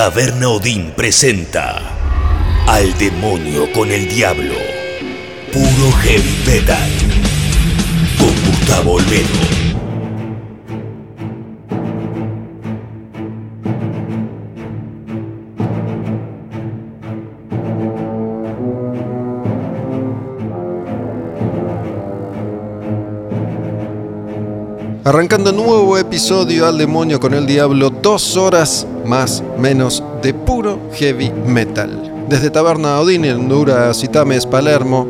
Taberna Odín presenta Al demonio con el diablo. Puro heavy metal. Con Gustavo Olmedo. Arrancando nuevo episodio al demonio con el diablo, dos horas más menos de puro heavy metal. Desde Taberna Odín en Honduras, Itames, Palermo,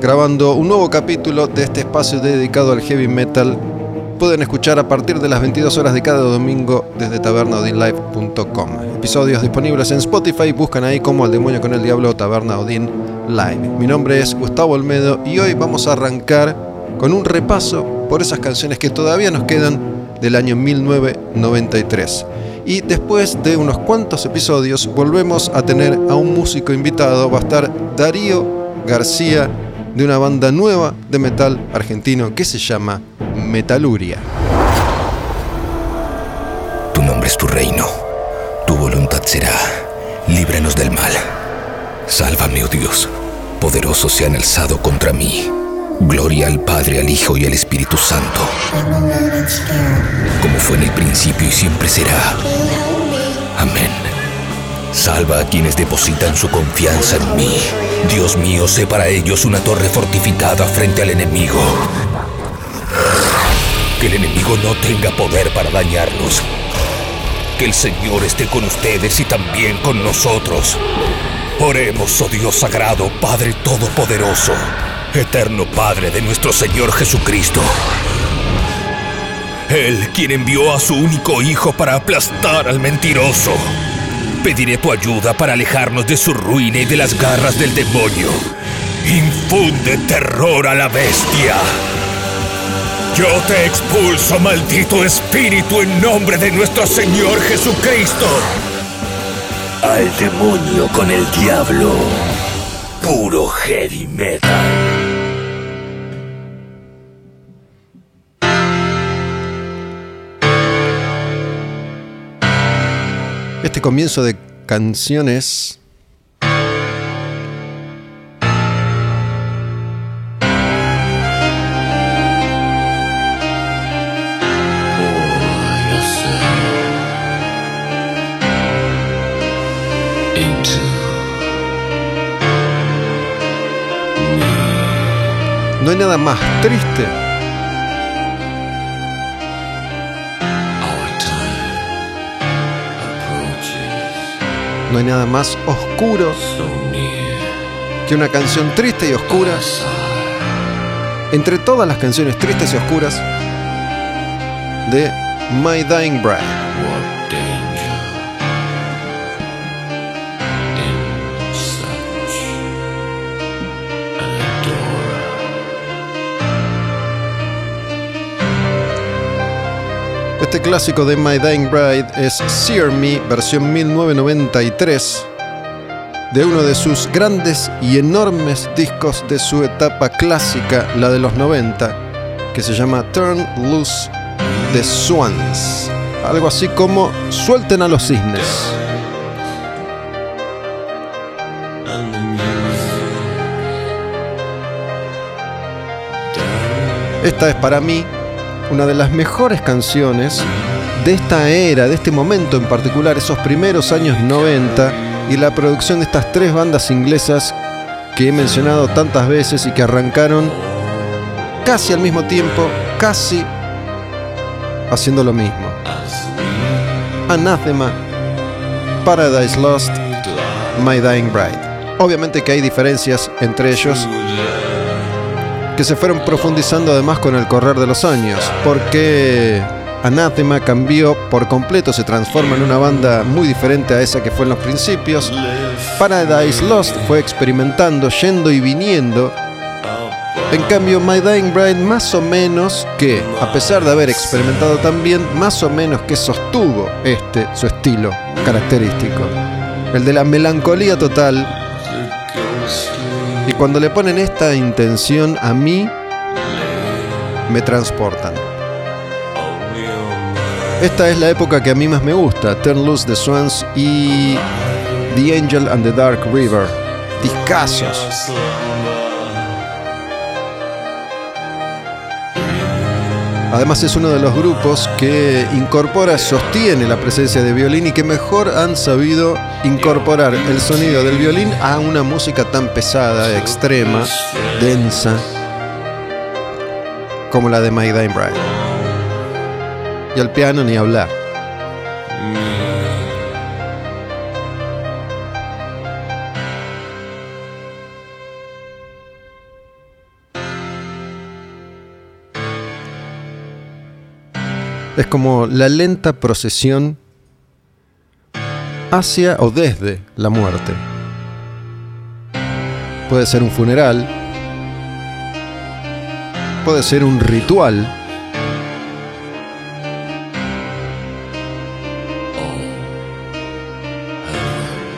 grabando un nuevo capítulo de este espacio dedicado al heavy metal. Pueden escuchar a partir de las 22 horas de cada domingo desde tabernaodinlive.com. Episodios disponibles en Spotify, buscan ahí como Al demonio con el diablo Taberna Odín Live. Mi nombre es Gustavo Olmedo y hoy vamos a arrancar con un repaso por esas canciones que todavía nos quedan del año 1993. Y después de unos cuantos episodios volvemos a tener a un músico invitado, va a estar Darío García de una banda nueva de metal argentino que se llama Metaluria. Tu nombre es tu reino, tu voluntad será, líbranos del mal. Sálvame, oh Dios, poderosos se han alzado contra mí. Gloria al Padre, al Hijo y al Espíritu Santo. Como fue en el principio y siempre será. Amén. Salva a quienes depositan su confianza en mí. Dios mío, sé para ellos una torre fortificada frente al enemigo. Que el enemigo no tenga poder para dañarnos. Que el Señor esté con ustedes y también con nosotros. Oremos, oh Dios sagrado, Padre Todopoderoso eterno Padre de nuestro Señor Jesucristo. Él quien envió a su único Hijo para aplastar al mentiroso. Pediré tu ayuda para alejarnos de su ruina y de las garras del demonio. Infunde terror a la bestia. Yo te expulso, maldito espíritu, en nombre de nuestro Señor Jesucristo. Al demonio con el diablo. Puro heavy metal. Este comienzo de canciones. No hay nada más triste No hay nada más oscuro que una canción triste y oscura. Entre todas las canciones tristes y oscuras de My Dying Bride. Este clásico de My Dying Bride es Sear Me, versión 1993, de uno de sus grandes y enormes discos de su etapa clásica, la de los 90, que se llama Turn Loose the Swans. Algo así como Suelten a los cisnes. Esta es para mí una de las mejores canciones de esta era, de este momento en particular, esos primeros años 90 y la producción de estas tres bandas inglesas que he mencionado tantas veces y que arrancaron casi al mismo tiempo, casi haciendo lo mismo. Anathema, Paradise Lost, My Dying Bride. Obviamente que hay diferencias entre ellos que se fueron profundizando además con el correr de los años, porque Anathema cambió por completo, se transforma en una banda muy diferente a esa que fue en los principios. Paradise Lost fue experimentando, yendo y viniendo. En cambio, My Dying Bride más o menos que, a pesar de haber experimentado también, más o menos que sostuvo este, su estilo característico. El de la melancolía total, y cuando le ponen esta intención a mí, me transportan. Esta es la época que a mí más me gusta, Turn Loose the Swans y The Angel and the Dark River. Discasos. Además es uno de los grupos que incorpora, sostiene la presencia de violín y que mejor han sabido incorporar el sonido del violín a una música tan pesada, extrema, densa, como la de My Dying Bride. Y al piano ni hablar. Es como la lenta procesión hacia o desde la muerte. Puede ser un funeral, puede ser un ritual,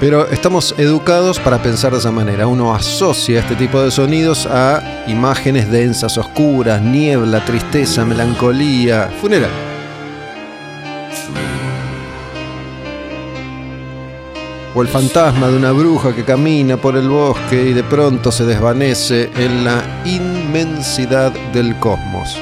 Pero estamos educados para pensar de esa manera. Uno asocia este tipo de sonidos a imágenes densas, oscuras, niebla, tristeza, melancolía, funeral. O el fantasma de una bruja que camina por el bosque y de pronto se desvanece en la inmensidad del cosmos.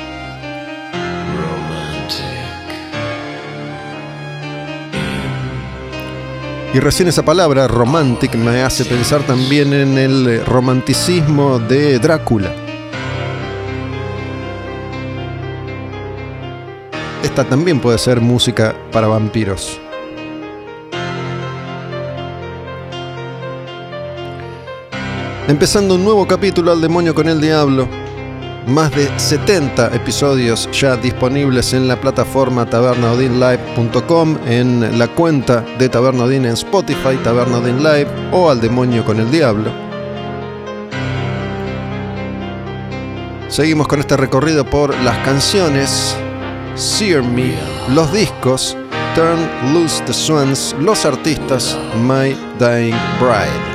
Y recién esa palabra, romantic, me hace pensar también en el romanticismo de Drácula. Esta también puede ser música para vampiros. Empezando un nuevo capítulo al demonio con el diablo. Más de 70 episodios ya disponibles en la plataforma tabernaodinlive.com, en la cuenta de Tabernaudin en Spotify, Tabernaudin Live o al demonio con el diablo. Seguimos con este recorrido por las canciones, Sear Me, los discos, Turn Loose the Swans, los artistas, My Dying Bride.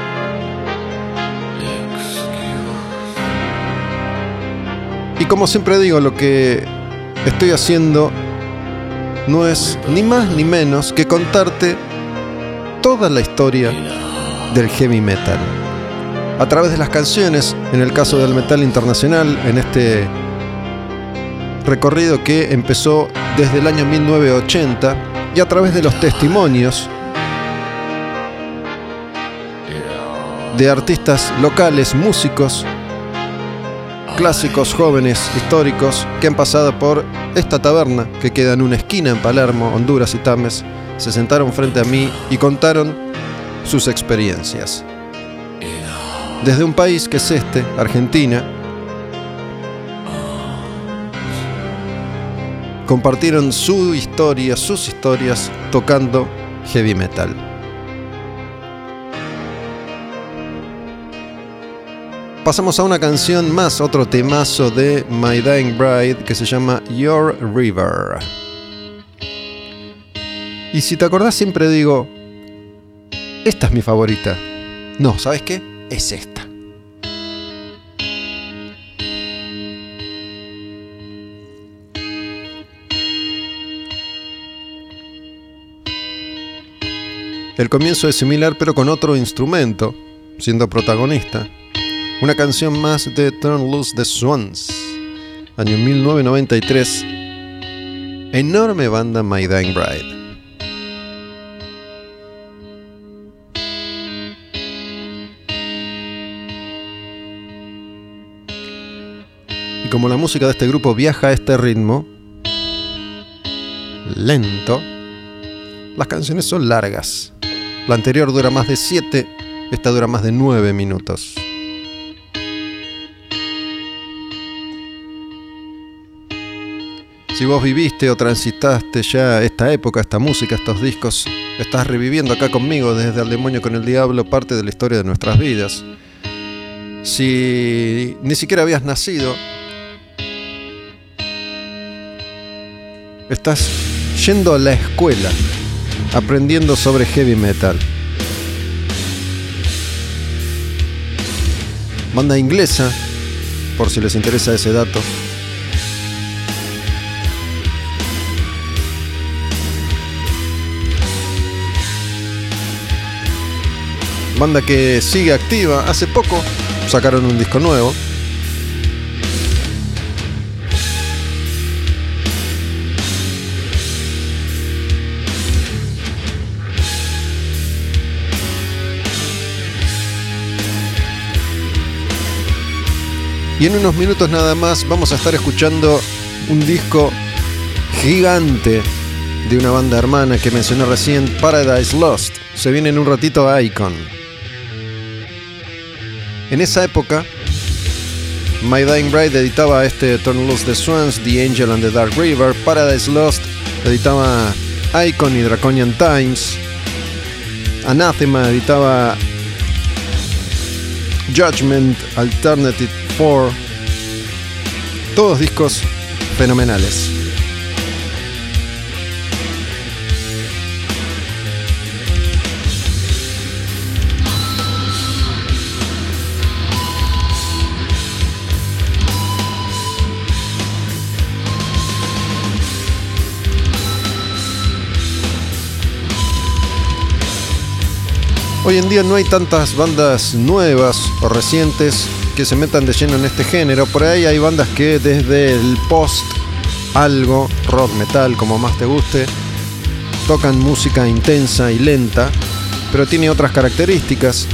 Y como siempre digo, lo que estoy haciendo no es ni más ni menos que contarte toda la historia del heavy metal. A través de las canciones, en el caso del metal internacional, en este recorrido que empezó desde el año 1980, y a través de los testimonios de artistas locales, músicos, clásicos jóvenes históricos que han pasado por esta taberna que queda en una esquina en Palermo, Honduras y Tames, se sentaron frente a mí y contaron sus experiencias. Desde un país que es este, Argentina, compartieron su historia, sus historias tocando heavy metal. Pasamos a una canción más, otro temazo de My Dying Bride que se llama Your River. Y si te acordás siempre digo, esta es mi favorita. No, ¿sabes qué? Es esta. El comienzo es similar pero con otro instrumento, siendo protagonista. Una canción más de Turn Loose the Swans, año 1993. Enorme banda My Dying Bride. Y como la música de este grupo viaja a este ritmo, lento, las canciones son largas. La anterior dura más de 7, esta dura más de 9 minutos. Si vos viviste o transitaste ya esta época, esta música, estos discos, estás reviviendo acá conmigo desde El demonio con el diablo parte de la historia de nuestras vidas. Si ni siquiera habías nacido, estás yendo a la escuela aprendiendo sobre heavy metal. Banda inglesa, por si les interesa ese dato. Banda que sigue activa. Hace poco sacaron un disco nuevo. Y en unos minutos nada más vamos a estar escuchando un disco gigante de una banda hermana que mencioné recién, Paradise Lost. Se viene en un ratito a Icon. En esa época, My Dying Bride editaba este Turn Loose the Swans, The Angel and the Dark River. Paradise Lost editaba Icon y Draconian Times. Anathema editaba Judgment, Alternative 4. Todos discos fenomenales. Hoy en día no hay tantas bandas nuevas o recientes que se metan de lleno en este género. Por ahí hay bandas que desde el post, algo, rock, metal, como más te guste, tocan música intensa y lenta, pero tiene otras características.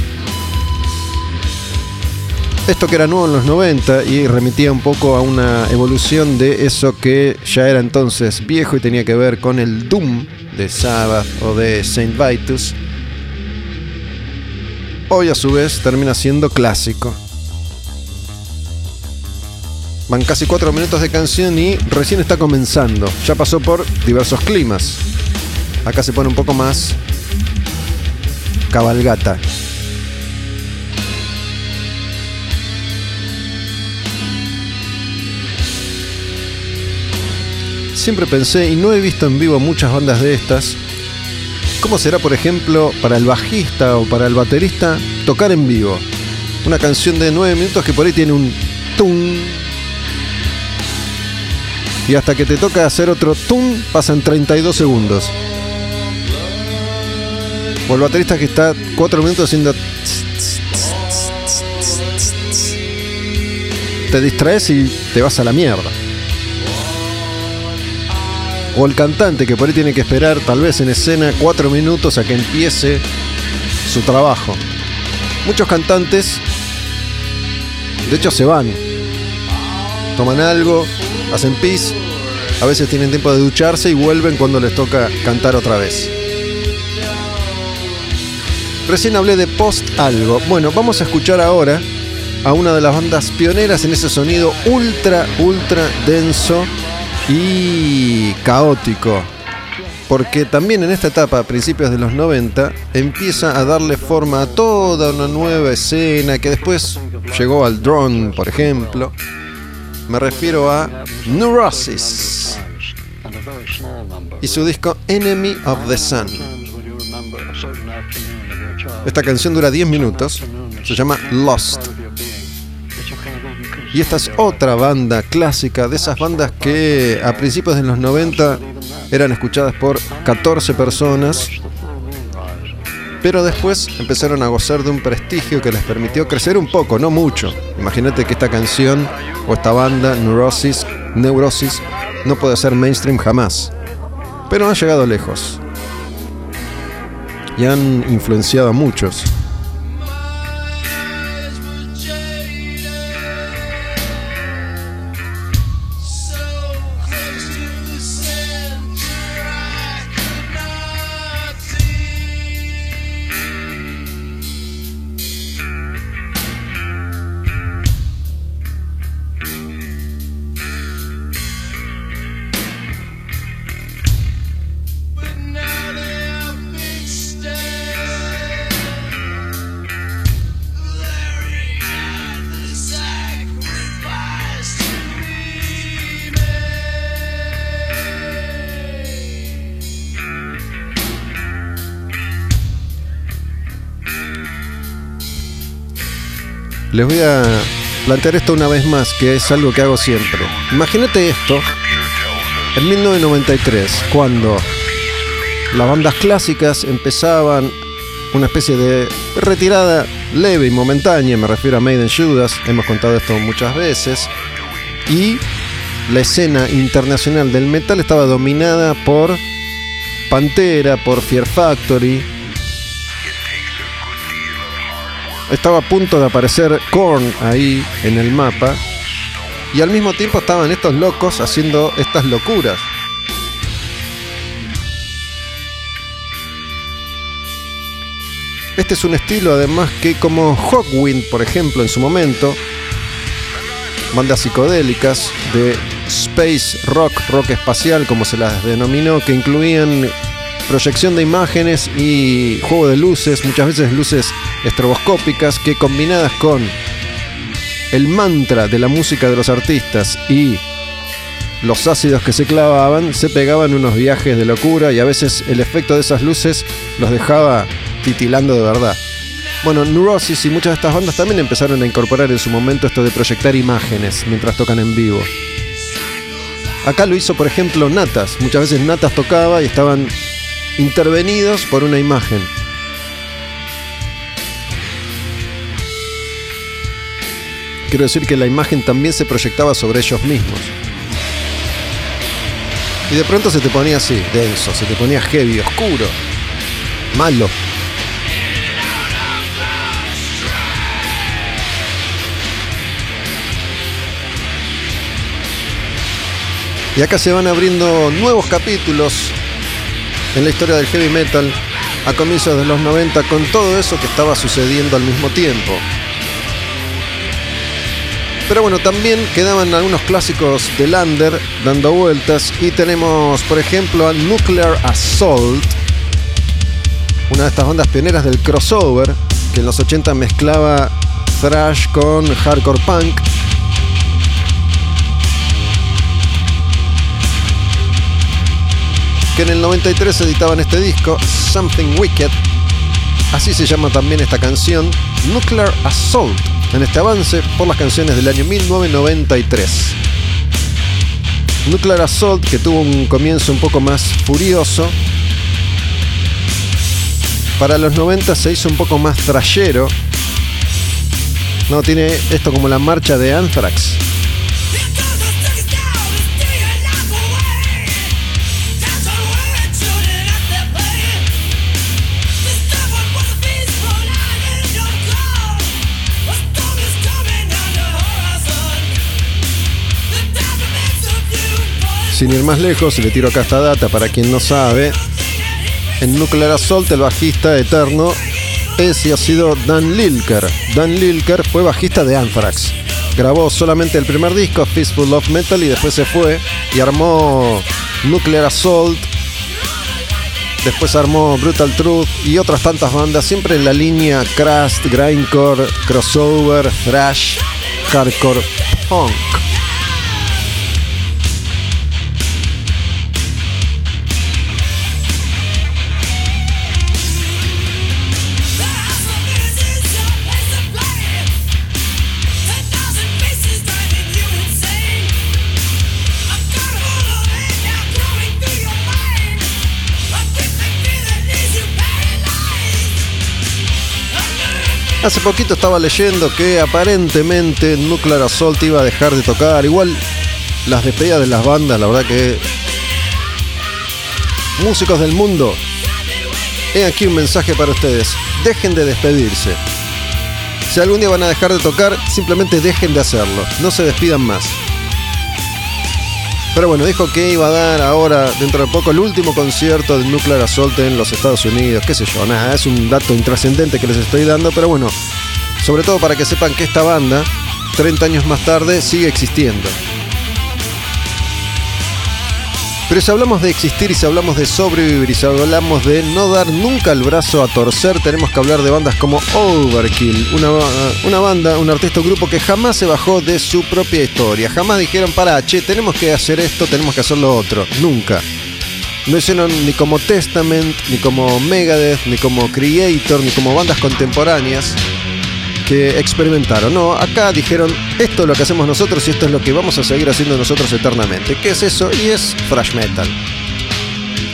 Esto que era nuevo en los 90 y remitía un poco a una evolución de eso que ya era entonces viejo y tenía que ver con el Doom de Sabbath o de Saint Vitus hoy a su vez termina siendo clásico. Van casi cuatro minutos de canción y recién está comenzando. Ya pasó por diversos climas. Acá se pone un poco más cabalgata. Siempre pensé, y no he visto en vivo muchas bandas de estas, ¿Cómo será, por ejemplo, para el bajista o para el baterista tocar en vivo? Una canción de 9 minutos que por ahí tiene un tum. Y hasta que te toca hacer otro tum, pasan 32 segundos. O el baterista que está 4 minutos haciendo. Te distraes y te vas a la mierda o el cantante que por ahí tiene que esperar tal vez en escena cuatro minutos a que empiece su trabajo. Muchos cantantes, de hecho, se van, toman algo, hacen pis, a veces tienen tiempo de ducharse y vuelven cuando les toca cantar otra vez. Recién hablé de post algo. Bueno, vamos a escuchar ahora a una de las bandas pioneras en ese sonido ultra, ultra denso y caótico. Porque también en esta etapa, a principios de los 90, empieza a darle forma a toda una nueva escena que después llegó al drone, por ejemplo. Me refiero a Neurosis y su disco Enemy of the Sun. Esta canción dura 10 minutos, se llama Lost. Y esta es otra banda clásica, de esas bandas que a principios de los 90 eran escuchadas por 14 personas, pero después empezaron a gozar de un prestigio que les permitió crecer un poco, no mucho. Imagínate que esta canción o esta banda, Neurosis, Neurosis, no puede ser mainstream jamás, pero han llegado lejos y han influenciado a muchos. Les voy a plantear esto una vez más, que es algo que hago siempre. Imagínate esto en 1993, cuando las bandas clásicas empezaban una especie de retirada leve y momentánea, me refiero a Maiden Judas, hemos contado esto muchas veces, y la escena internacional del metal estaba dominada por Pantera, por Fear Factory. Estaba a punto de aparecer Korn ahí en el mapa. Y al mismo tiempo estaban estos locos haciendo estas locuras. Este es un estilo además que como Hawkwind, por ejemplo, en su momento, bandas psicodélicas de space rock, rock espacial como se las denominó, que incluían proyección de imágenes y juego de luces, muchas veces luces estroboscópicas que combinadas con el mantra de la música de los artistas y los ácidos que se clavaban, se pegaban unos viajes de locura y a veces el efecto de esas luces los dejaba titilando de verdad. Bueno, Neurosis y muchas de estas bandas también empezaron a incorporar en su momento esto de proyectar imágenes mientras tocan en vivo. Acá lo hizo, por ejemplo, Natas. Muchas veces Natas tocaba y estaban intervenidos por una imagen. Quiero decir que la imagen también se proyectaba sobre ellos mismos. Y de pronto se te ponía así, denso, se te ponía heavy, oscuro, malo. Y acá se van abriendo nuevos capítulos en la historia del heavy metal a comienzos de los 90 con todo eso que estaba sucediendo al mismo tiempo. Pero bueno, también quedaban algunos clásicos de Lander dando vueltas y tenemos, por ejemplo, a Nuclear Assault, una de estas bandas pioneras del crossover que en los 80 mezclaba thrash con hardcore punk que en el 93 editaban este disco, Something Wicked. Así se llama también esta canción, Nuclear Assault, en este avance por las canciones del año 1993. Nuclear Assault, que tuvo un comienzo un poco más furioso, para los 90 se hizo un poco más trayero. No tiene esto como la marcha de Anthrax. Ir más lejos, le tiro acá esta data para quien no sabe. En Nuclear Assault, el bajista eterno es y ha sido Dan Lilker. Dan Lilker fue bajista de Anthrax. Grabó solamente el primer disco, Fistful of Metal, y después se fue y armó Nuclear Assault. Después armó Brutal Truth y otras tantas bandas, siempre en la línea Crust, Grindcore, Crossover, Thrash, Hardcore, Punk. Hace poquito estaba leyendo que aparentemente Nuclear Assault iba a dejar de tocar. Igual las despedidas de las bandas, la verdad que... Músicos del mundo, he aquí un mensaje para ustedes. Dejen de despedirse. Si algún día van a dejar de tocar, simplemente dejen de hacerlo. No se despidan más. Pero bueno, dijo que iba a dar ahora, dentro de poco, el último concierto de Nuclear Assault en los Estados Unidos. Qué sé yo, nada, es un dato intrascendente que les estoy dando, pero bueno, sobre todo para que sepan que esta banda, 30 años más tarde, sigue existiendo. Pero si hablamos de existir y si hablamos de sobrevivir y si hablamos de no dar nunca el brazo a torcer, tenemos que hablar de bandas como Overkill, una, una banda, un artista, un grupo que jamás se bajó de su propia historia. Jamás dijeron, para, che, tenemos que hacer esto, tenemos que hacer lo otro. Nunca. No hicieron ni como Testament, ni como Megadeth, ni como Creator, ni como bandas contemporáneas que experimentaron. No, acá dijeron, esto es lo que hacemos nosotros y esto es lo que vamos a seguir haciendo nosotros eternamente. ¿Qué es eso? Y es thrash metal.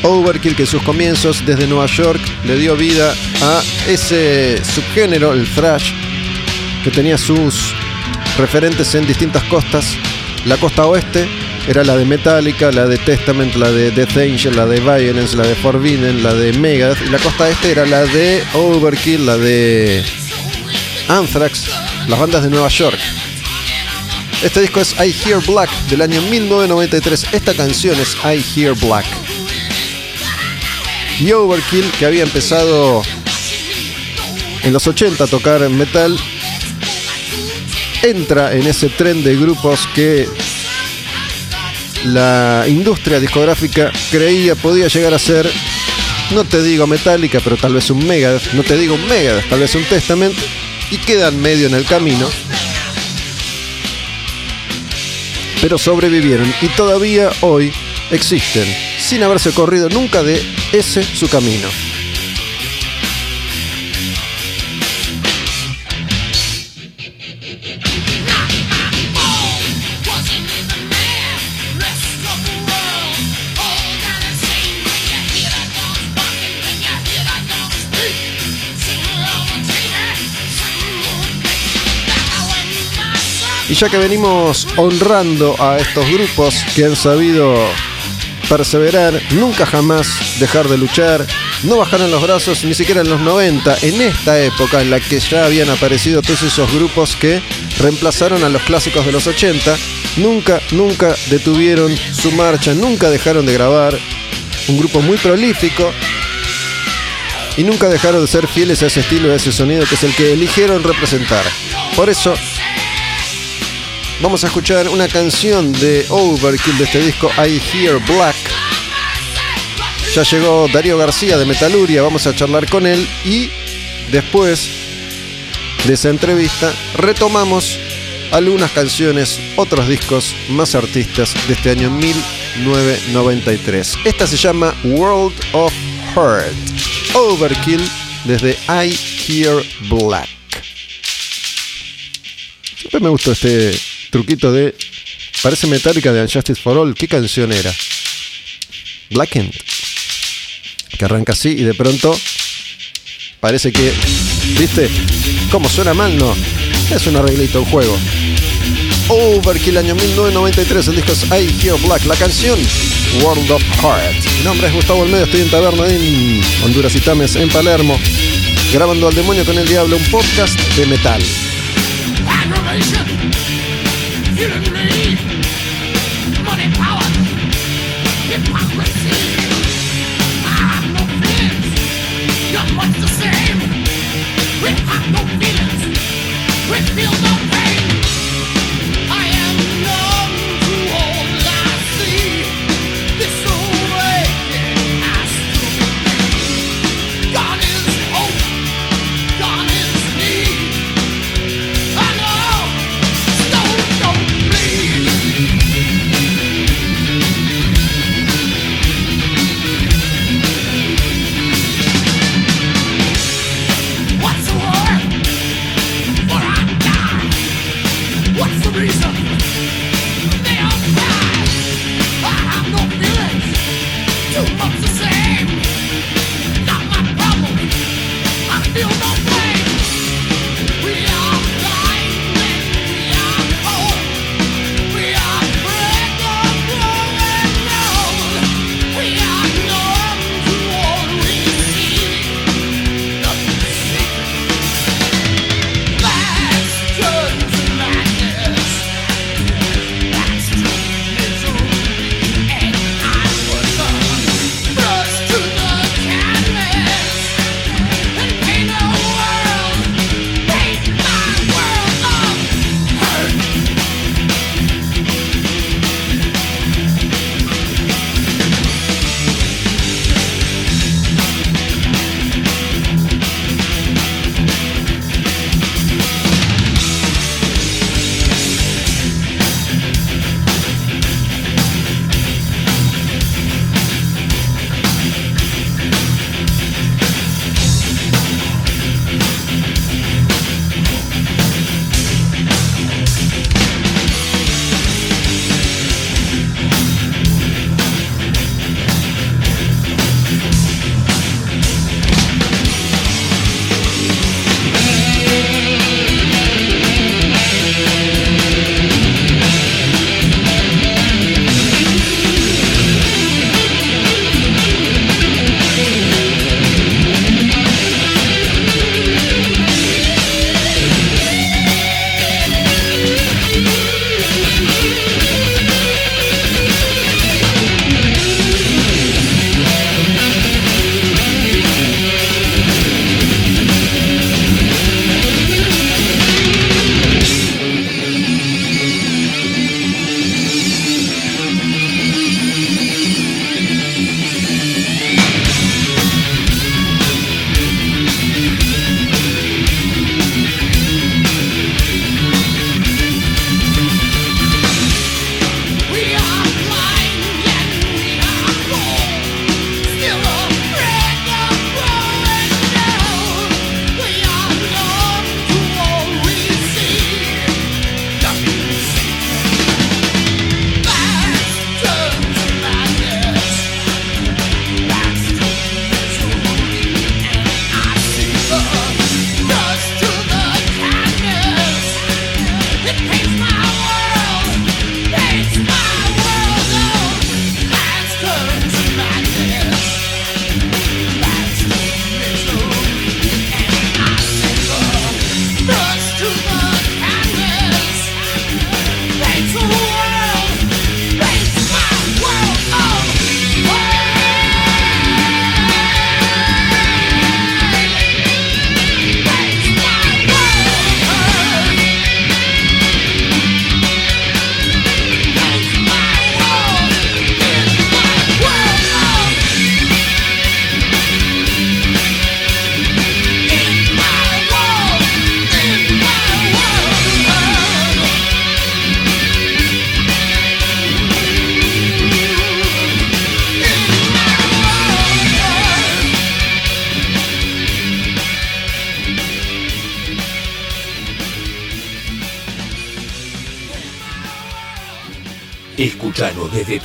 Overkill que en sus comienzos desde Nueva York le dio vida a ese subgénero, el thrash, que tenía sus referentes en distintas costas. La costa oeste era la de Metallica, la de Testament, la de Death Angel, la de Violence, la de Forbidden, la de Megadeth. Y la costa este era la de Overkill, la de Anthrax, las bandas de Nueva York. Este disco es I Hear Black del año 1993. Esta canción es I Hear Black. Y Overkill, que había empezado en los 80 a tocar metal, entra en ese tren de grupos que la industria discográfica creía podía llegar a ser, no te digo Metallica, pero tal vez un Megadeth, no te digo un Megadeth, tal vez un Testament, y quedan medio en el camino. Pero sobrevivieron y todavía hoy existen, sin haberse corrido nunca de ese su camino. Ya que venimos honrando a estos grupos que han sabido perseverar, nunca jamás dejar de luchar, no bajaron los brazos ni siquiera en los 90, en esta época en la que ya habían aparecido todos esos grupos que reemplazaron a los clásicos de los 80, nunca, nunca detuvieron su marcha, nunca dejaron de grabar, un grupo muy prolífico, y nunca dejaron de ser fieles a ese estilo, a ese sonido que es el que eligieron representar. Por eso Vamos a escuchar una canción de Overkill de este disco I Hear Black. Ya llegó Darío García de Metaluria, vamos a charlar con él y después de esa entrevista retomamos algunas canciones, otros discos, más artistas de este año 1993. Esta se llama World of Hurt. Overkill desde I Hear Black. Siempre me gustó este truquito de. Parece metálica de Unjustice for All. ¿Qué canción era? Blackened. Que arranca así y de pronto. Parece que. ¿Viste? ¿Cómo suena mal? No. Es un arreglito, un juego. Overkill año 1993, el disco es I Hear Black, la canción World of Heart. Mi nombre es Gustavo Almeida, estoy en Taberna en Honduras y Tames, en Palermo, grabando al demonio con el diablo, un podcast de metal. you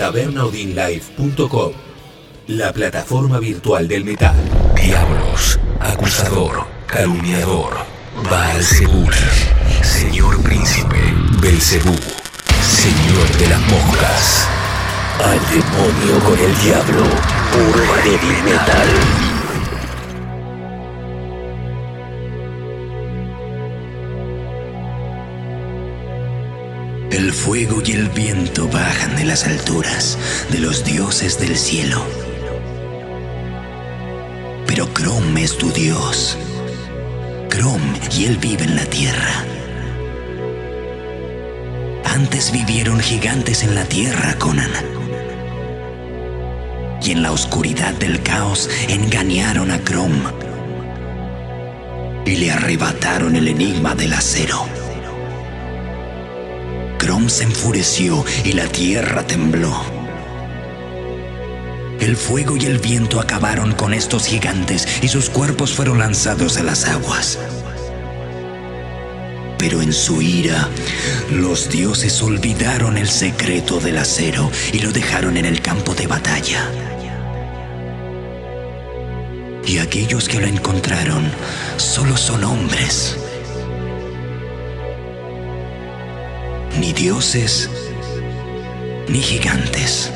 tabernaudinlive.com, la plataforma virtual del metal. Diablos, acusador, calumniador, Baal señor príncipe, Belcebú, señor de las moscas. Al demonio con el diablo, puro heavy metal. Fuego y el viento bajan de las alturas de los dioses del cielo. Pero Crom es tu dios. Crom y él vive en la tierra. Antes vivieron gigantes en la tierra, Conan. Y en la oscuridad del caos engañaron a Crom. Y le arrebataron el enigma del acero. Crom se enfureció y la tierra tembló. El fuego y el viento acabaron con estos gigantes y sus cuerpos fueron lanzados a las aguas. Pero en su ira, los dioses olvidaron el secreto del acero y lo dejaron en el campo de batalla. Y aquellos que lo encontraron solo son hombres. Ni dioses, ni gigantes.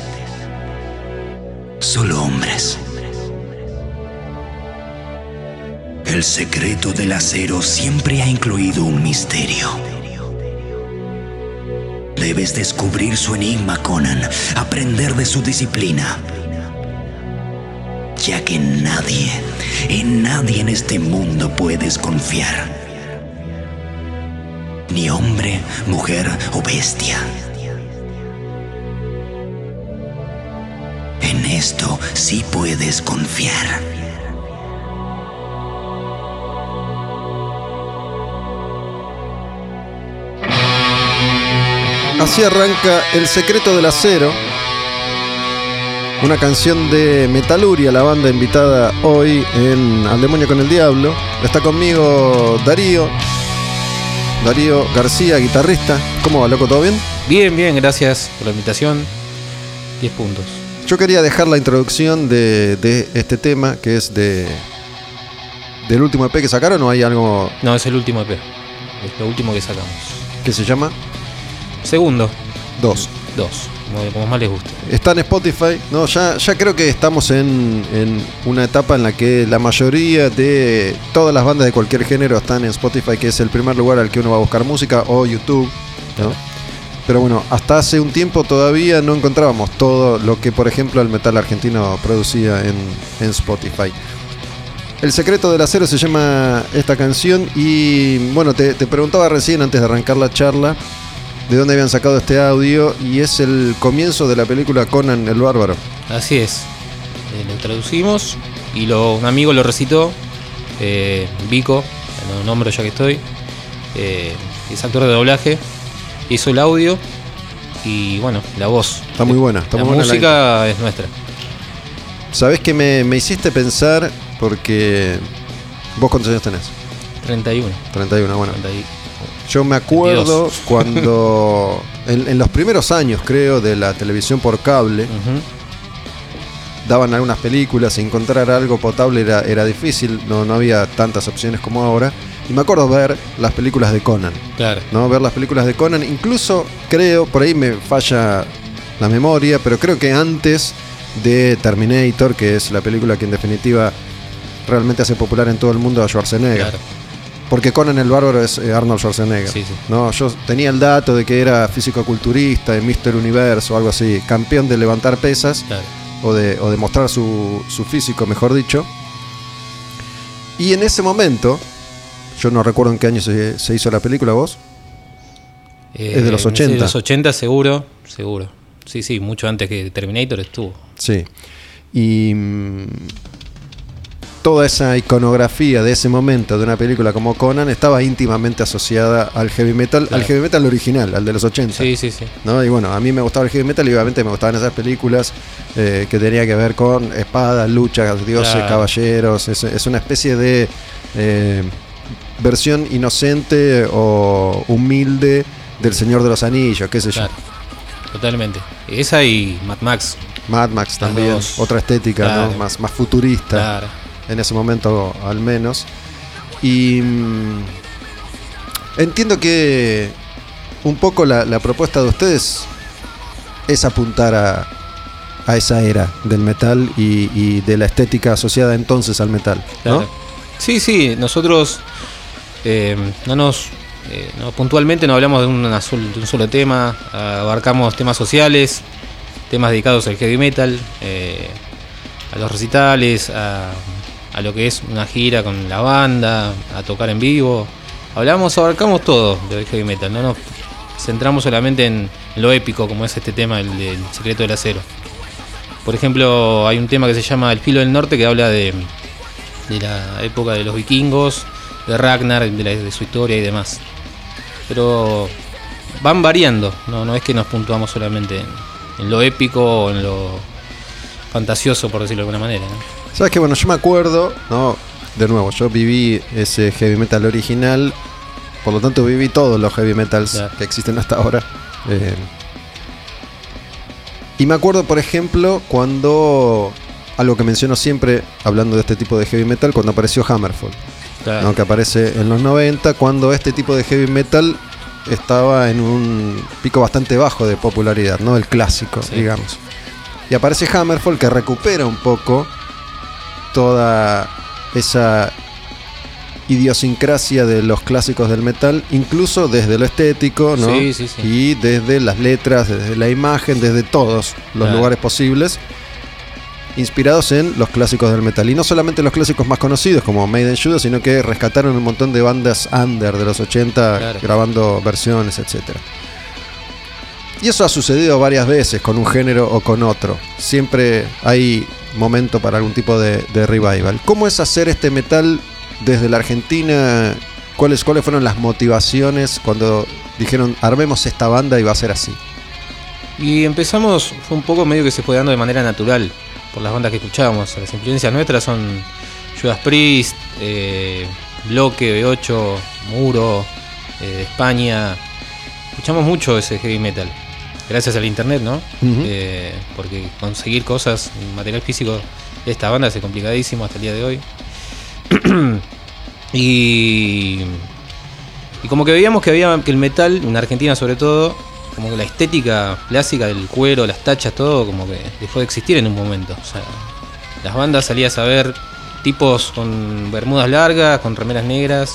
Solo hombres. El secreto del acero siempre ha incluido un misterio. Debes descubrir su enigma, Conan, aprender de su disciplina. Ya que nadie, en nadie en este mundo puedes confiar. Ni hombre, mujer o bestia. En esto sí puedes confiar. Así arranca El secreto del acero. Una canción de Metaluria, la banda invitada hoy en Al demonio con el diablo. Está conmigo Darío. Darío García, guitarrista. ¿Cómo va, loco? ¿Todo bien? Bien, bien, gracias por la invitación. 10 puntos. Yo quería dejar la introducción de, de este tema, que es de del último EP que sacaron, ¿o hay algo No, es el último EP. Es lo último que sacamos. que se llama Segundo, Dos? dos, como, como más les guste. Está en Spotify. No, ya, ya creo que estamos en, en una etapa en la que la mayoría de todas las bandas de cualquier género están en Spotify, que es el primer lugar al que uno va a buscar música, o YouTube. ¿no? Pero bueno, hasta hace un tiempo todavía no encontrábamos todo lo que, por ejemplo, el metal argentino producía en, en Spotify. El secreto del acero se llama esta canción y bueno, te, te preguntaba recién antes de arrancar la charla de dónde habían sacado este audio y es el comienzo de la película Conan el Bárbaro. Así es. Eh, lo traducimos y lo, un amigo lo recitó. eh, Vico, lo nombro ya que estoy. eh, es actor de doblaje. Hizo el audio y bueno, la voz. Está muy buena, está la muy buena la música es nuestra. ¿Sabés que me, me hiciste pensar? Porque vos cuántos años tenés? 31. 31, bueno. 30 y- Yo me acuerdo 22. cuando en, en los primeros años, creo, de la televisión por cable, daban algunas películas y encontrar algo potable era, era difícil, no, no había tantas opciones como ahora. Y me acuerdo ver las películas de Conan. Claro. ¿no? Ver las películas de Conan. Incluso creo, por ahí me falla la memoria, pero creo que antes de Terminator, que es la película que en definitiva realmente hace popular en todo el mundo a Schwarzenegger. Claro. Porque Conan el Bárbaro es eh, Arnold Schwarzenegger. Sí, sí. No, yo tenía el dato de que era físico-culturista, de Mr. Universo o algo así, campeón de levantar pesas Claro. o de, o de mostrar su, su físico, mejor dicho. Y en ese momento, yo no recuerdo en qué año se, se hizo la película, vos. Es de los Eh, 80. De los 80 seguro, seguro. Sí, sí, mucho antes que Terminator estuvo. Sí. Y mm, toda esa iconografía de ese momento de una película como Conan estaba íntimamente asociada al heavy metal, Claro. al heavy metal original, al de los 80. Sí, sí, sí. ¿no? Y bueno, a mí me gustaba el heavy metal y obviamente me gustaban esas películas eh, que tenía que ver con espadas, luchas, dioses, Claro. caballeros. Es, es una especie de eh, versión inocente o humilde del Señor de los Anillos, qué sé yo. Claro. totalmente. Esa y Mad Max. Mad Max también, otra estética. Más, más futurista. En ese momento al menos. Y mm, entiendo que un poco la, propuesta de ustedes es apuntar a, a esa era del metal y, de la estética asociada entonces al metal. ¿no? Sí, sí, nosotros eh, no nos. eh, puntualmente no hablamos de, una sol- de un solo tema, abarcamos temas sociales, temas dedicados al heavy metal, eh, a los recitales, a, a lo que es una gira con la banda, a tocar en vivo. Hablamos, abarcamos todo del heavy metal, no nos centramos solamente en lo épico como es este tema, el del secreto del acero. Por ejemplo, hay un tema que se llama El filo del norte que habla de, de la época de los vikingos, de Ragnar, de, la- de su historia y demás. Pero van variando, no, no es que nos puntuamos solamente en, en lo épico o en lo fantasioso, por decirlo de alguna manera. ¿no? Sabes que bueno, yo me acuerdo, ¿no? De nuevo, yo viví ese heavy metal original, por lo tanto viví todos los heavy metals que existen hasta ahora. Eh, y me acuerdo, por ejemplo, cuando algo que menciono siempre hablando de este tipo de heavy metal, cuando apareció Hammerfall. ¿no? que aparece en los 90, cuando este tipo de heavy metal estaba en un pico bastante bajo de popularidad, ¿no? El clásico, Sí. digamos. Y aparece Hammerfall que recupera un poco toda esa idiosincrasia de los clásicos del metal, incluso desde lo estético, ¿no? Sí, sí, sí. Y desde las letras, desde la imagen, desde todos los Claro. lugares posibles, inspirados en los clásicos del metal. Y no solamente los clásicos más conocidos como Maiden Judas, sino que rescataron un montón de bandas under de los 80 Claro. grabando versiones, etcétera. Y eso ha sucedido varias veces con un género o con otro. Siempre hay momento para algún tipo de, revival. ¿Cómo es hacer este metal desde la Argentina? ¿Cuáles, ¿Cuáles fueron las motivaciones cuando dijeron armemos esta banda y va a ser así? Y empezamos, fue un poco medio que se fue dando de manera natural por las bandas que escuchábamos. Las influencias nuestras son Judas Priest, eh, Bloque, B8, Muro, eh, España. Escuchamos mucho ese heavy metal. Gracias al internet, ¿no? Eh, porque conseguir cosas, material físico de esta banda es complicadísimo hasta el día de hoy. y, y como que veíamos que había que el metal, en Argentina sobre todo, como que la estética clásica del cuero, las tachas, todo, como que dejó de existir en un momento. O sea, las bandas salías a ver tipos con bermudas largas, con remeras negras,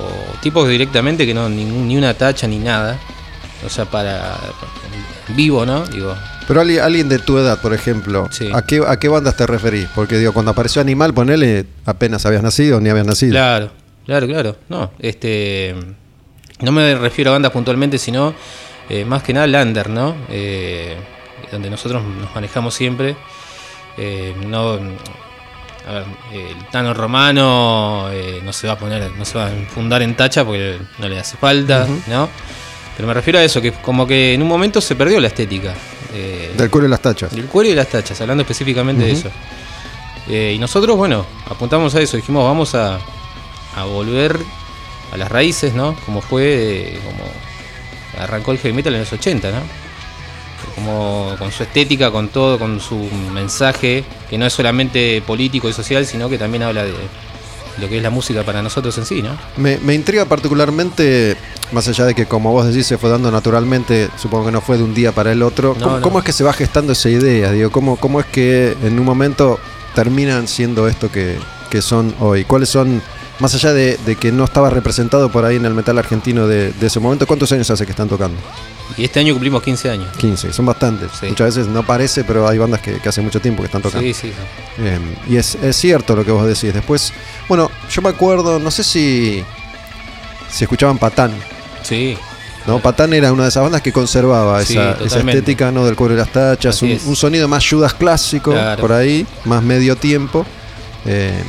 o tipos directamente que no, ni una tacha ni nada. O sea, para vivo, ¿no? Digo, Pero alguien, alguien de tu edad, por ejemplo, Sí. ¿a, qué, ¿a qué bandas te referís? Porque digo, cuando apareció Animal, ponele, apenas habías nacido ni habías nacido. Claro, claro, claro. No, este. No me refiero a bandas puntualmente, sino eh, más que nada Lander, ¿no? Eh, donde nosotros nos manejamos siempre. Eh, no. A ver, el Tano Romano eh, no se va a poner, no se va a fundar en tacha porque no le hace falta, ¿no? Pero me refiero a eso, que como que en un momento se perdió la estética. eh, Del cuero y las tachas. del cuero y las tachas, hablando específicamente de eso. Eh, y nosotros, bueno, apuntamos a eso, dijimos, vamos a, a volver a las raíces, ¿no? Como fue, como arrancó el heavy metal en los 80, ¿no? Como con su estética, con todo, con su mensaje, que no es solamente político y social, sino que también habla de lo que es la música para nosotros en sí, ¿no? Me, me intriga particularmente, más allá de que como vos decís se fue dando naturalmente, supongo que no fue de un día para el otro, No, ¿cómo, no. cómo es que se va gestando esa idea? Digo, ¿cómo, ¿Cómo es que en un momento terminan siendo esto que, que son hoy? ¿Cuáles son, más allá de, de que no estaba representado por ahí en el metal argentino de, de ese momento, cuántos años hace que están tocando? Y este año cumplimos 15 años. 15, son bastantes. Sí. Muchas veces no parece, pero hay bandas que, que hace mucho tiempo que están tocando. Sí, sí, sí. Eh, y es, es cierto lo que vos decís. Después, bueno, yo me acuerdo, no sé si, si escuchaban Patán. Sí, ¿no? Patán era una de esas bandas que conservaba Sí, esa, estética ¿no? del cuero y las tachas, un, sonido más Judas clásico Claro. por ahí, más medio tiempo. Eh,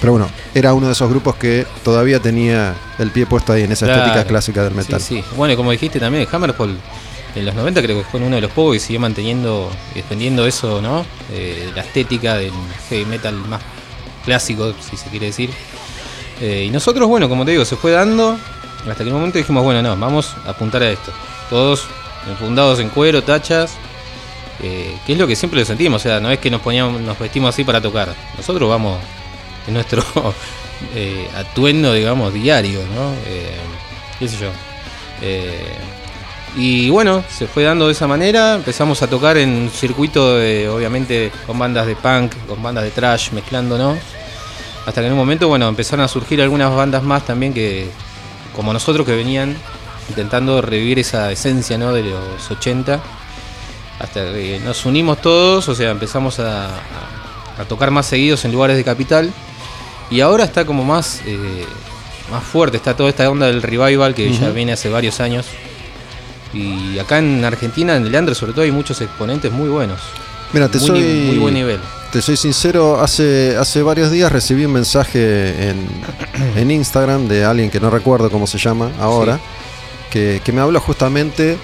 pero bueno, era uno de esos grupos que todavía tenía el pie puesto ahí en esa Claro. estética clásica del metal. Sí, sí. Bueno, y como dijiste también, Hammerfall en los 90 creo que fue uno de los pocos que siguió manteniendo y defendiendo eso, ¿no? Eh, la estética del heavy metal más clásico, si se quiere decir. Eh, y nosotros, bueno, como te digo, se fue dando hasta que en un momento dijimos, bueno, no, vamos a apuntar a esto. Todos enfundados en cuero, tachas, eh, que es lo que siempre lo sentimos, o sea, no es que nos poníamos, nos vestimos así para tocar, nosotros vamos en nuestro eh, atuendo, digamos, diario, ¿no? Eh, qué sé yo. Eh, y bueno, se fue dando de esa manera, empezamos a tocar en un circuito, de, obviamente, con bandas de punk, con bandas de trash, mezclando, ¿no? Hasta que en un momento, bueno, empezaron a surgir algunas bandas más también que, como nosotros, que venían intentando revivir esa esencia, ¿no? De los 80. Hasta que nos unimos todos, o sea, empezamos a- a tocar más seguidos en lugares de capital. Y ahora está como más, eh, más fuerte, está toda esta onda del revival que ya viene hace varios años. Y acá en Argentina, en el Leandro sobre todo, hay muchos exponentes muy buenos. Mira, te muy, soy, muy buen nivel. te soy sincero, hace, hace varios días recibí un mensaje en, en Instagram de alguien que no recuerdo cómo se llama ahora, que, que me habló justamente,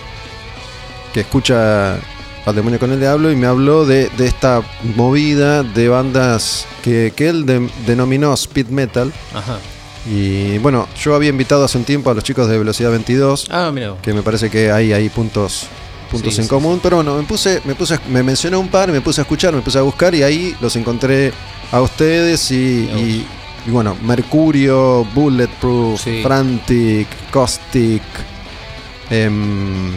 que escucha al demonio con el diablo y me habló de, de esta movida de bandas que, que él de- denominó speed metal. Ajá. Y bueno, yo había invitado hace un tiempo a los chicos de Velocidad 22, Ah, mira. que me parece que hay ahí puntos puntos Sí, en sí, común, pero bueno, me puse, me puse, me mencionó un par, me puse a escuchar, me puse a buscar y ahí los encontré a ustedes y, bueno, Mercurio, Bulletproof. Frantic, Caustic, em,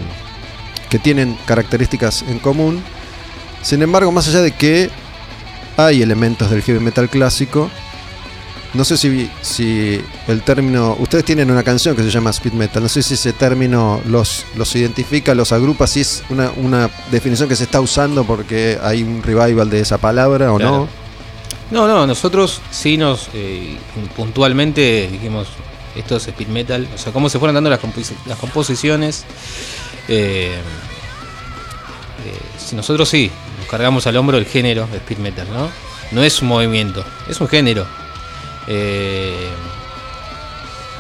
que tienen características en común. Sin embargo, más allá de que hay elementos del heavy metal clásico, no sé si, si el término. Ustedes tienen una canción que se llama speed metal. No sé si ese término los, los identifica, los agrupa, si es una, una definición que se está usando porque hay un revival de esa palabra o no. No, no, nosotros sí nos eh, puntualmente dijimos esto es speed metal, o sea, cómo se fueron dando las composiciones. Eh, eh, si nosotros sí, nos cargamos al hombro el género de speed metal, ¿no? No es un movimiento, es un género. Eh,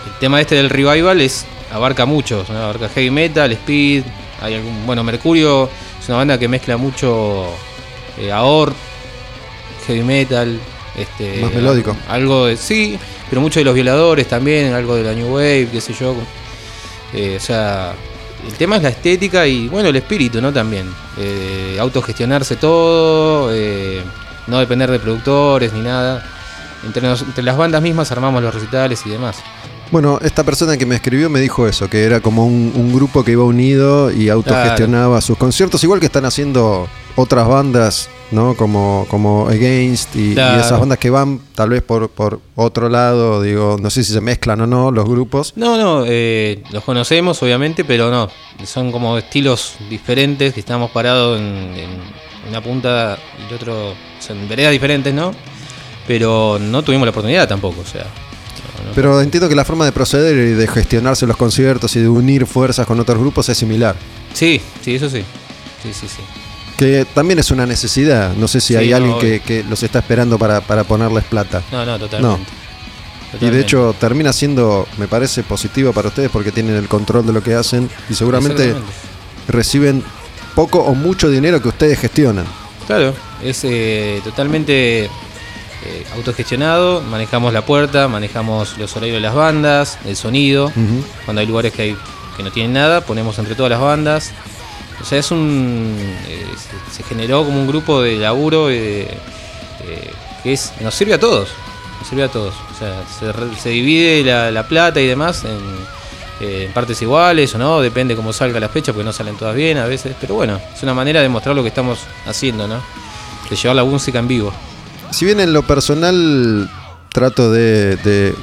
el tema este del revival es abarca mucho, ¿no? abarca heavy metal, speed, hay algún, bueno, Mercurio es una banda que mezcla mucho eh, Aor, heavy metal, este, Más melódico. Algo de sí, pero mucho de los violadores también, algo de la New Wave, qué sé yo. Eh, o sea, el tema es la estética y bueno, el espíritu, ¿no? También. Eh, autogestionarse todo, eh, no depender de productores ni nada. Entre, nos- entre las bandas mismas armamos los recitales y demás. Bueno, esta persona que me escribió me dijo eso, que era como un, un grupo que iba unido y autogestionaba sus conciertos, igual que están haciendo otras bandas, ¿no? Como, como Against y, esas bandas que van tal vez por, por otro lado, digo, no sé si se mezclan o no los grupos. No, no, eh, los conocemos obviamente, pero no. Son como estilos diferentes que estamos parados en, en una punta y el otro, o sea, en veredas diferentes, ¿no? Pero no tuvimos la oportunidad tampoco, o sea. no- no- Pero entiendo que la forma de proceder y de gestionarse los conciertos y de unir fuerzas con otros grupos es similar. Sí, sí, eso sí. Sí, sí, sí. Que también es una necesidad. No sé si Sí, hay no, alguien que, que los está esperando para, para ponerles plata. No, no, totalmente. Y de hecho termina siendo, me parece, positivo para ustedes porque tienen el control de lo que hacen y seguramente reciben poco o mucho dinero que ustedes gestionan. Claro, es eh, totalmente eh, autogestionado. Manejamos la puerta, manejamos los horarios de las bandas, el sonido. Cuando hay lugares que, hay, que no tienen nada, ponemos entre todas las bandas. O sea, es un. eh, se, generó como un grupo de laburo eh, eh, que es, nos sirve a todos. Nos sirve a todos. O sea, se, se divide la, la plata y demás en, partes iguales o no, depende cómo salga la fecha, porque no salen todas bien a veces. Pero bueno, es una manera de mostrar lo que estamos haciendo, ¿no? De llevar la música en vivo. Si bien en lo personal trato de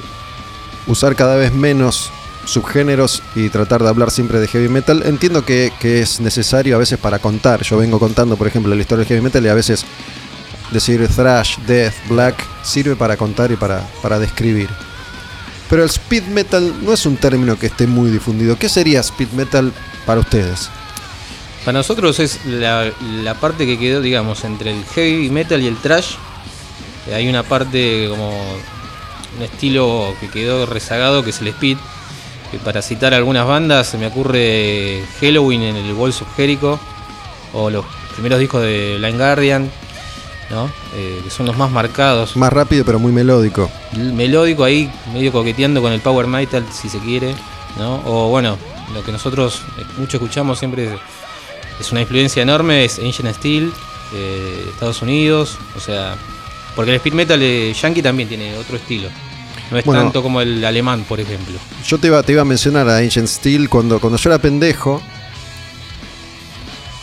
usar cada vez menos subgéneros y tratar de hablar siempre de heavy metal, entiendo que, que es necesario a veces para contar. Yo vengo contando, por ejemplo, la historia del heavy metal y a veces decir thrash, death, black sirve para contar y para, para describir. Pero el speed metal no es un término que esté muy difundido. ¿Qué sería speed metal para ustedes? Para nosotros es la, la parte que quedó, digamos, entre el heavy metal y el trash. Eh, Hay una parte como un estilo que quedó rezagado que es el speed. Para citar algunas bandas se me ocurre Halloween en el Walls of Jericho o los primeros discos de Blind Guardian, ¿no? Eh, que son los más marcados. Más rápido pero muy melódico. El melódico ahí, medio coqueteando con el power metal si se quiere, ¿no? O bueno, lo que nosotros mucho escuchamos siempre es, es una influencia enorme, es Ancient Steel, eh, Estados Unidos, o sea, porque el speed metal eh, yankee también tiene otro estilo. No es Bueno. tanto como el alemán, por ejemplo. Yo te iba, te iba a mencionar a Ancient Steel cuando, cuando yo era pendejo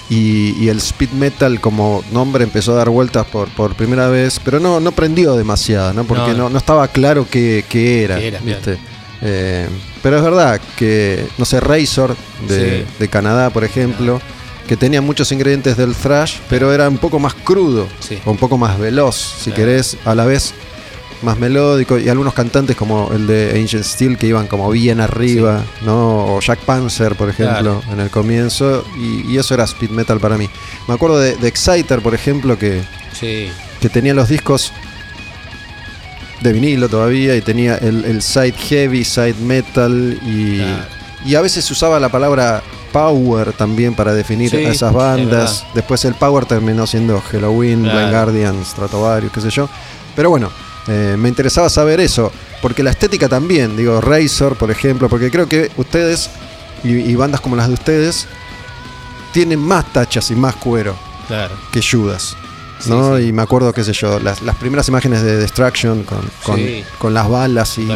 y, y el speed metal como nombre empezó a dar vueltas por, por primera vez, pero no, no prendió demasiado, ¿no? porque No. no, no estaba claro qué, qué era. Qué era, ¿viste? Eh, pero es verdad que, no sé, Razor de, Sí. de Canadá, por ejemplo, que tenía muchos ingredientes del thrash, pero era un poco más crudo, Sí. o un poco más veloz, si Claro. querés, a la vez más melódico y algunos cantantes como el de Ancient Steel que iban como bien arriba, ¿no? O Jack Panzer, por ejemplo, en el comienzo y, y eso era speed metal para mí. Me acuerdo de, de Exciter, por ejemplo, que, Sí, que tenía los discos de vinilo todavía y tenía el, el side heavy, side metal y, Claro. y a veces se usaba la palabra power también para definir Sí, a esas es bandas. verdad. Después el power terminó siendo Halloween, Claro. Blind Guardian, Stratovarius, qué sé yo. Pero bueno, eh, me interesaba saber eso, porque la estética también, digo, Razor, por ejemplo, porque creo que ustedes y, y bandas como las de ustedes tienen más tachas y más cuero claro. que Judas. ¿no? sí. Y me acuerdo, qué sé yo, las, las primeras imágenes de Destruction con, con, Sí. con las balas y,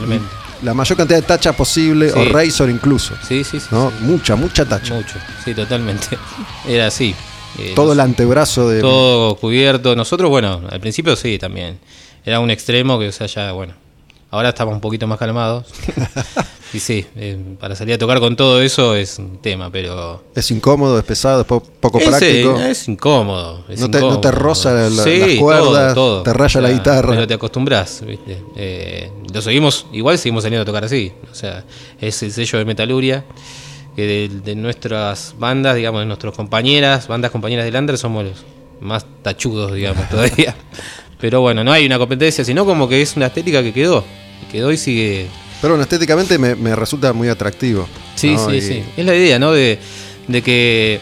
la mayor cantidad de tacha posible, o Razor incluso. Sí, sí, sí. ¿no? Mucha, mucha tacha. Mucho, sí, totalmente. Era así. Eh, Todo el antebrazo de. todo cubierto. Nosotros, bueno, al principio sí, también. Era un extremo que, o sea, ya, bueno. Ahora estamos un poquito más calmados. y sí, eh, para salir a tocar con todo eso es un tema, pero. Es incómodo, es pesado, es po- poco Es, práctico. eh, es incómodo. es No te- no incómodo. te roza la- la- Sí, las cuerdas, todo, todo. te raya la guitarra. Pero te acostumbras, ¿viste? Eh, lo seguimos, igual seguimos saliendo a tocar así. O sea, es el sello de Metaluria. Que de, de nuestras bandas, digamos, de nuestras compañeras, bandas compañeras de Lander, somos los más tachudos, digamos, todavía. Pero bueno, no hay una competencia, sino como que es una estética que quedó. Quedó y sigue Pero bueno, estéticamente me, me resulta muy atractivo. Sí, ¿no? sí, Y- sí. Es la idea, ¿no? De, de que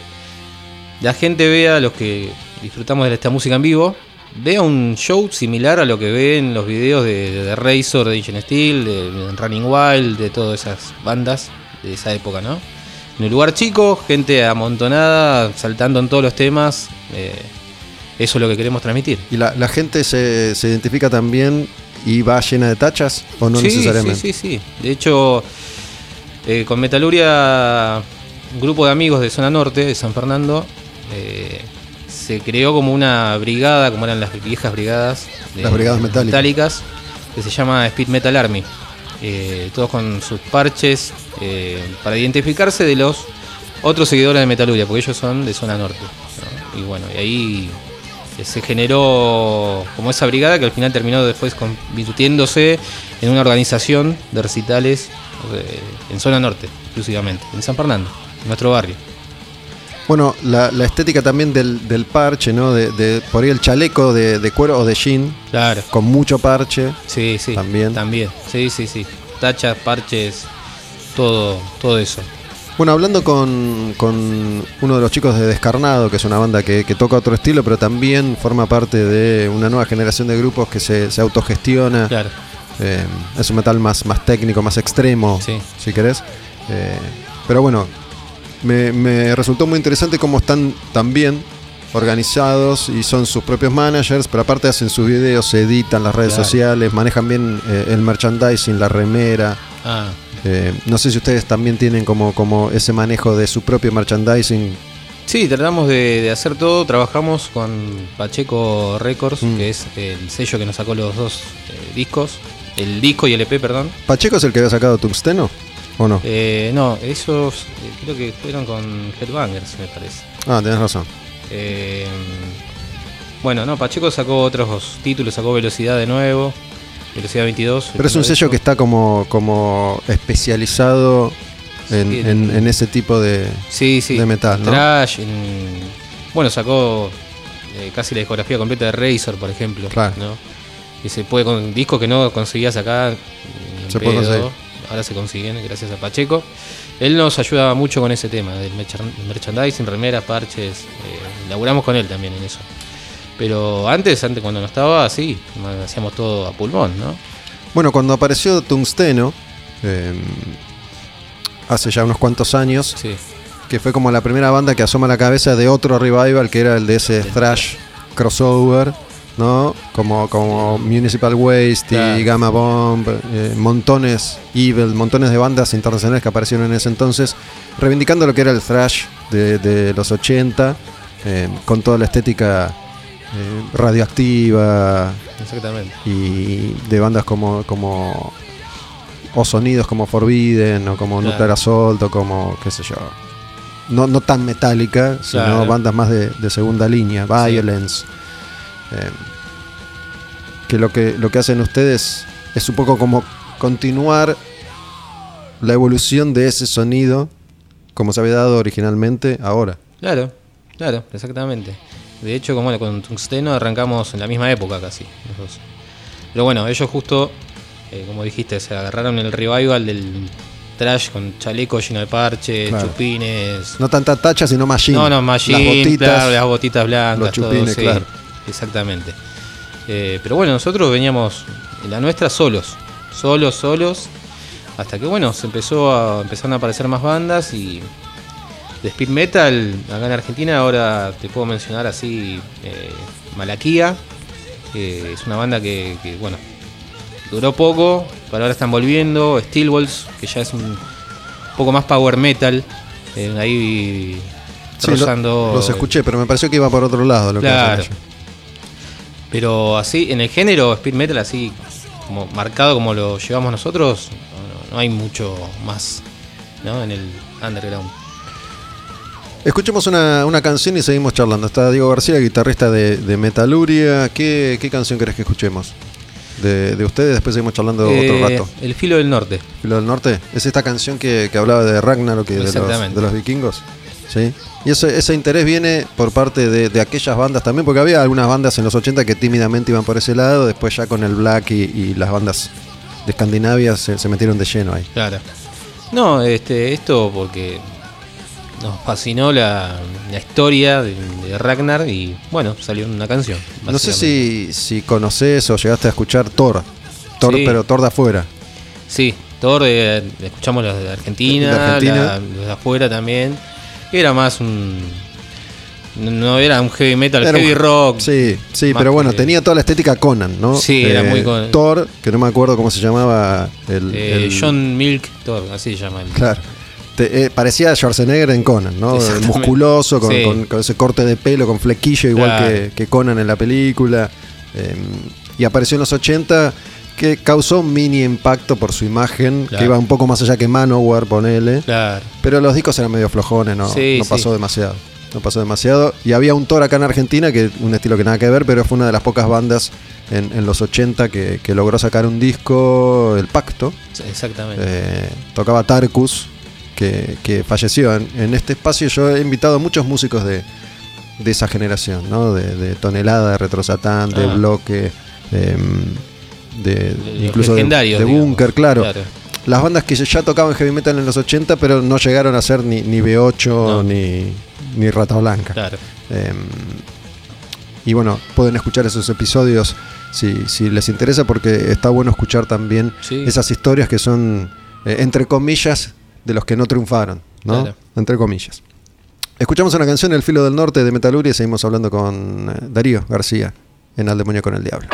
la gente vea, los que disfrutamos de esta música en vivo, vea un show similar a lo que ve en los videos de, de Razor, de Ancient Steel, de, de Running Wild, de todas esas bandas de esa época, ¿no? En un lugar chico, gente amontonada, saltando en todos los temas. eh, eso es lo que queremos transmitir. ¿Y la, la gente se, se identifica también y va llena de tachas o no sí, necesariamente? Sí, sí, sí. De hecho, eh, con Metaluria, un grupo de amigos de zona norte, de San Fernando, eh, se creó como una brigada, como eran las viejas brigadas. de- Las brigadas metálicas. que se llama Speed Metal Army. Eh, todos con sus parches para identificarse de los otros seguidores de Metaluria, porque ellos son de zona norte. ¿no? Y bueno, y ahí eh, se generó como esa brigada que al final terminó después convirtiéndose en una organización de recitales eh, en zona norte, exclusivamente, en San Fernando, en nuestro barrio. Bueno, la, la estética también del, del parche, ¿no? De, de- por ahí el chaleco de, de cuero o de jean, Claro. con mucho parche. Sí, sí. También. También. Sí, sí, sí. Tachas, parches, todo, todo eso. Bueno, hablando con, con uno de los chicos de Descarnado, que es una banda que, que toca otro estilo, pero también forma parte de una nueva generación de grupos que se, se autogestiona. Claro. Eh, es un metal más, más técnico, más extremo, Sí. si querés. Eh, pero bueno, me, me resultó muy interesante cómo están también organizados y son sus propios managers, pero aparte hacen sus videos, se editan las redes Claro. sociales, manejan bien eh, el merchandising, la remera. Ah, Eh, no sé si ustedes también tienen como, como ese manejo de su propio merchandising. Sí, tratamos de, de hacer todo. Trabajamos con Pacheco Records, Mm. que es el sello que nos sacó los dos eh, discos. El disco y el EP, perdón. ¿Pacheco es el que había sacado Tungsteno? ¿O no? Eh, no, esos eh, creo que fueron con Headbangers, me parece. Ah, tenés razón. Eh, bueno, no, Pacheco sacó otros títulos, sacó Velocidad de nuevo, Velocidad 22. Pero es un sello que está como, como especializado en, Sí, en- en ese tipo de... sí, sí, de metal, ¿no? Trash, en- bueno, sacó eh, casi la discografía completa de Razor, por ejemplo. Claro. ¿no? Y se puede con discos que no conseguías acá. Se puede conseguir. Ahora se consiguen gracias a Pacheco. Él nos ayuda mucho con ese tema del merchan- merchandising, remeras, parches. eh, laburamos con él también en eso. Pero antes, antes cuando no estaba, sí, hacíamos todo a pulmón, ¿no? Bueno, cuando apareció Tungsteno, eh, hace ya unos cuantos años, Sí, que fue como la primera banda que asoma la cabeza de otro revival que era el de ese thrash crossover, ¿no? Como, como Municipal Waste y. Gamma Bomb, eh, montones, Evil, montones de bandas internacionales que aparecieron en ese entonces, reivindicando lo que era el thrash de, de los 80, eh, con toda la estética eh, radioactiva exactamente. y de bandas como, como o sonidos como Forbidden o como Claro. Nuclear Assault o como qué sé yo no, no tan metálica sino Claro. bandas más de, de segunda línea Violence eh, que lo que lo que hacen ustedes es un poco como continuar la evolución de ese sonido como se había dado originalmente ahora Claro, claro, exactamente. De hecho, como con Tungsteno arrancamos en la misma época casi. los dos. Pero bueno, ellos justo, eh, como dijiste, se agarraron el revival del trash con chaleco lleno de parches, Claro. chupines. no tanta tacha sino machine No, no, Machine, las botitas claro, las botitas blancas, los todo, chupines, sí, claro. Exactamente. Eh, pero bueno, nosotros veníamos en la nuestra solos, solos, solos, hasta que bueno, se empezó a empezaron a aparecer más bandas y de speed metal acá en Argentina ahora te puedo mencionar así eh, Malaquía, que es una banda que, que, bueno duró poco, pero ahora están volviendo, Steel Balls, que ya es un poco más power metal, eh, ahí Sí, lo- rozando los escuché pero me pareció que iba por otro lado lo que Claro. ellos. Pero así, en el género speed metal, así como marcado como lo llevamos nosotros, no, no- no hay mucho más ¿no? en el underground. Escuchemos una, una canción y seguimos charlando. Está Diego García, guitarrista de, de Metaluria. ¿Qué, qué canción querés que escuchemos? De, de ustedes, después seguimos charlando Eh, otro rato. El filo del norte. ¿Filo del Norte? ¿Es esta canción que, que hablaba de Ragnarok y de los, de los vikingos? ¿Sí? Y ese, ese interés viene por parte de, de aquellas bandas también, porque había algunas bandas en los 80 que tímidamente iban por ese lado, después ya con el black y, y las bandas de Escandinavia se, se metieron de lleno ahí. Claro. No, este, esto porque nos fascinó la, la historia de, de Ragnar y bueno, salió una canción. No sé si, si conoces o llegaste a escuchar Thor, Thor Sí. pero Thor de afuera. Sí, Thor, eh, escuchamos los de Argentina, De Argentina. la- los de afuera también. Era más un. No era un heavy metal, Era un- heavy rock. Sí, sí, pero bueno, que- tenía toda la estética Conan, ¿no? Eh, Sí, era muy Conan. Thor, que no me acuerdo cómo se llamaba el. Eh, el- John Milk Thor, así se llama el. Claro. Te- eh, parecía Schwarzenegger en Conan, ¿no? Musculoso, con, Sí. con- con ese corte de pelo, con flequillo, igual Claro. que, que Conan en la película. Eh, y apareció en los 80, que causó un mini impacto por su imagen, Claro. que iba un poco más allá que Manowar, ponele. Claro. Pero los discos eran medio flojones, no, Sí, no sí. pasó demasiado. No pasó demasiado. Y había un Thor acá en Argentina, que un estilo que nada que ver, pero fue una de las pocas bandas en, en los 80 que, que logró sacar un disco, El Pacto. Exactamente. Eh, tocaba Tarkus, que, que falleció. En, en este espacio yo he invitado a muchos músicos de, de esa generación, ¿no? De, de Tonelada, de Retrosatán, de Ah. Bloque, de, De incluso de. Bunker, claro. Claro. Las bandas que ya tocaban heavy metal en los 80, pero no llegaron a ser ni, ni B8 No. ni, ni Rata Blanca. Claro. Em, y bueno, pueden escuchar esos episodios si, si les interesa, porque está bueno escuchar también Sí. esas historias que son, eh, entre comillas, de los que no triunfaron, ¿no? Claro. Entre comillas. Escuchamos una canción, El Filo del Norte, de Metaluria, y seguimos hablando con eh, Darío García en Al Demonio con el Diablo.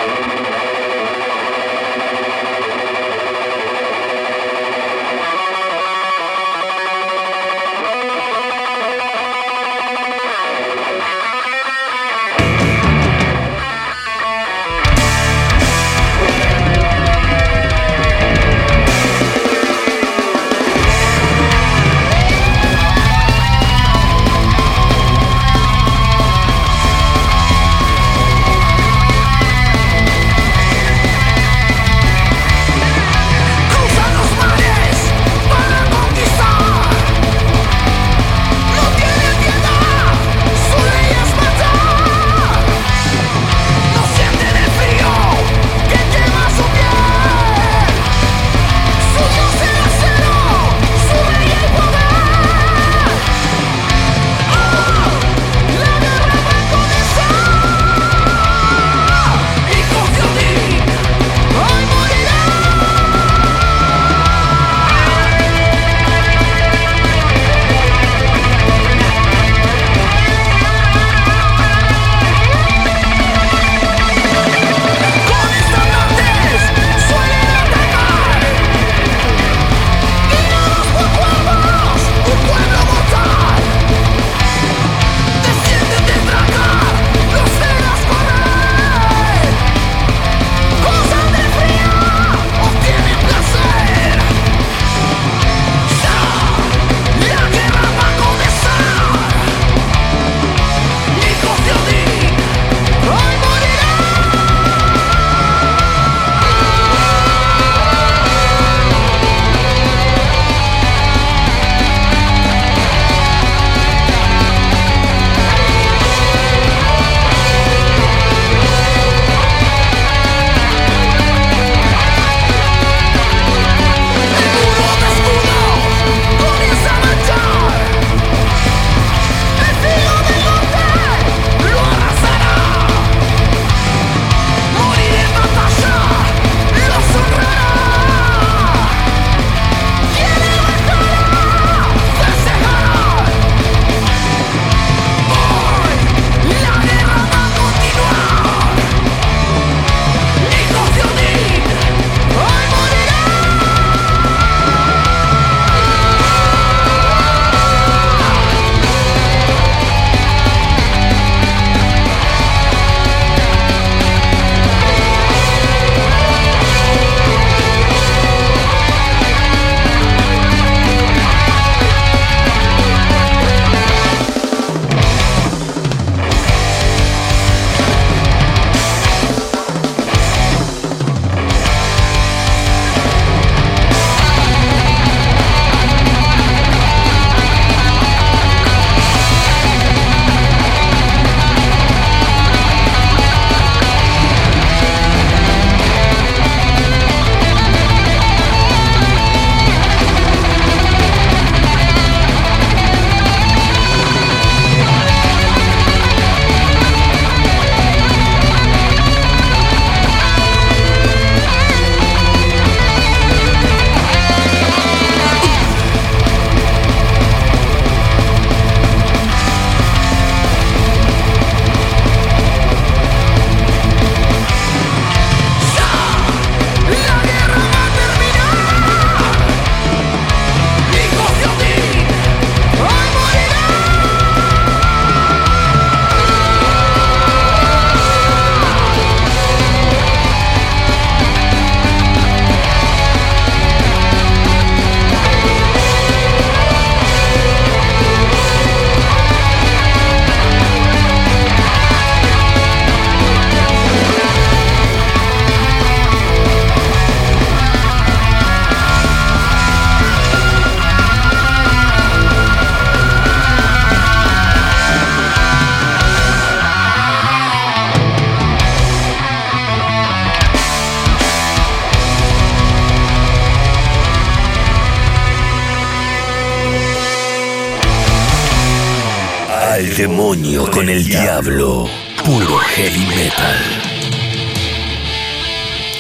Con el diablo. Puro heavy metal.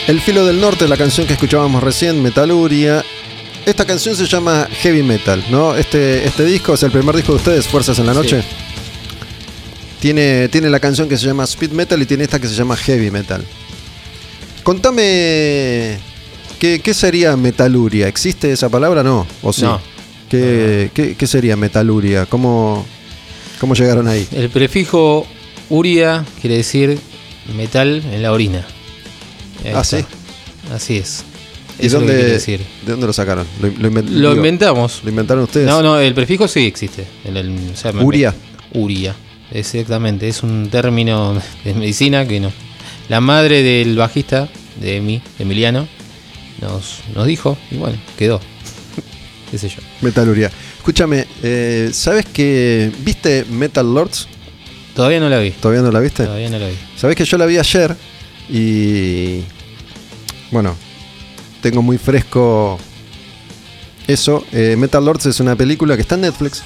El filo del norte, la canción que escuchábamos recién, Metaluria. Esta canción se llama Heavy Metal, ¿no? Este, este disco es el primer disco de ustedes, Fuerzas en la Noche. Sí. Tiene, tiene la canción que se llama Speed Metal y tiene esta que se llama Heavy Metal. Contame, ¿qué, qué sería Metaluria? ¿Existe esa palabra? No, ¿o sí? No. ¿Qué, qué- qué sería Metaluria? ¿Cómo, ¿Cómo llegaron ahí? El prefijo uria quiere decir metal en la orina. Ahí Ah, está. ¿sí? Así es. ¿Y Eso es lo que dónde, quiere decir. ¿De dónde lo sacaron? ¿Lo, lo inven- Lo digo, inventamos. ¿lo inventaron ustedes? No, no, el prefijo sí existe. El- el- o sea, me- Uria. Uria, exactamente. Es un término de medicina que no. La madre del bajista de mí, de Emiliano, nos, nos dijo y bueno, quedó. ¿Qué sé yo? Metaluria. Escúchame, eh, ¿sabes que viste Metal Lords? Todavía no la vi. ¿Todavía no la viste? Todavía no la vi. Sabes que yo la vi ayer y bueno, tengo muy fresco eso. Eh, Metal Lords es una película que está en Netflix.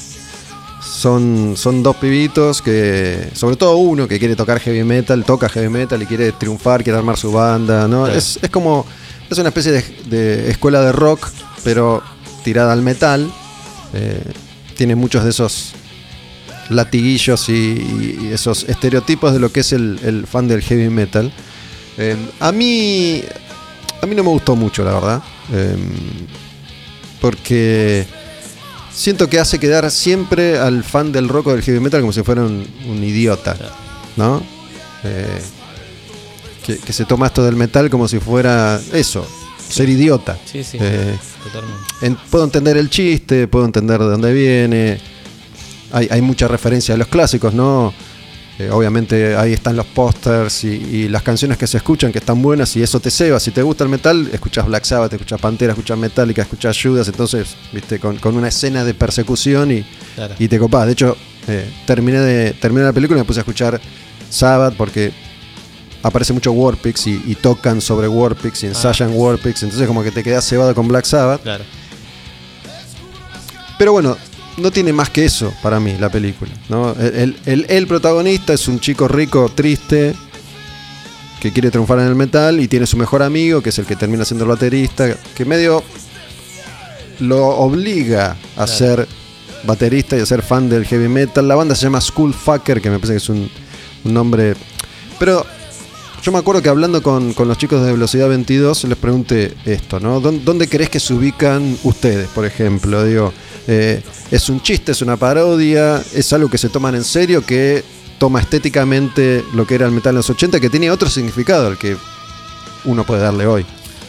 Son, son dos pibitos que, sobre todo uno que quiere tocar heavy metal, toca heavy metal y quiere triunfar, quiere armar su banda, ¿no? Claro. Es, es como, es una especie de, de escuela de rock, pero tirada al metal. Eh, tiene muchos de esos latiguillos y, esos estereotipos de lo que es el, fan del heavy metal. Eh, a mí a mí no me gustó mucho, la verdad. Eh, porque siento que hace quedar siempre al fan del rock o del heavy metal como si fuera un, idiota. ¿No? Que, que se toma esto del metal como si fuera eso, ser idiota. Sí, sí, Eh, totalmente. en- puedo entender el chiste, puedo entender de dónde viene. Hay, hay mucha referencia a los clásicos, ¿no? Eh, obviamente ahí están los pósters y, y las canciones que se escuchan que están buenas y eso te ceba. Si te gusta el metal, escuchas Black Sabbath, escuchas Pantera, escuchas Metallica, escuchas Judas, entonces, viste, con, con una escena de persecución y, Claro. y te copás. De hecho, eh, terminé, de, terminé la película y me puse a escuchar Sabbath porque aparece mucho Warpix y, y tocan sobre Warpix y ensayan Warpix, entonces como que te quedas cebado con Black Sabbath. Claro. Pero bueno, no tiene más que eso para mí la película. ¿no? El, el- protagonista es un chico rico, triste, que quiere triunfar en el metal y tiene su mejor amigo, que es el que termina siendo el baterista, que medio lo obliga a ser baterista y a ser fan del heavy metal. La banda se llama School Fucker, que me parece que es un, un nombre... Pero yo me acuerdo que hablando con, con los chicos de Velocidad 22 les pregunté esto, ¿no? ¿Dó- ¿Dónde crees que se ubican ustedes, por ejemplo? Digo, eh, ¿es un chiste, es una parodia? ¿Es algo que se toman en serio, que toma estéticamente lo que era el metal en los 80, que tiene otro significado al que uno puede darle hoy?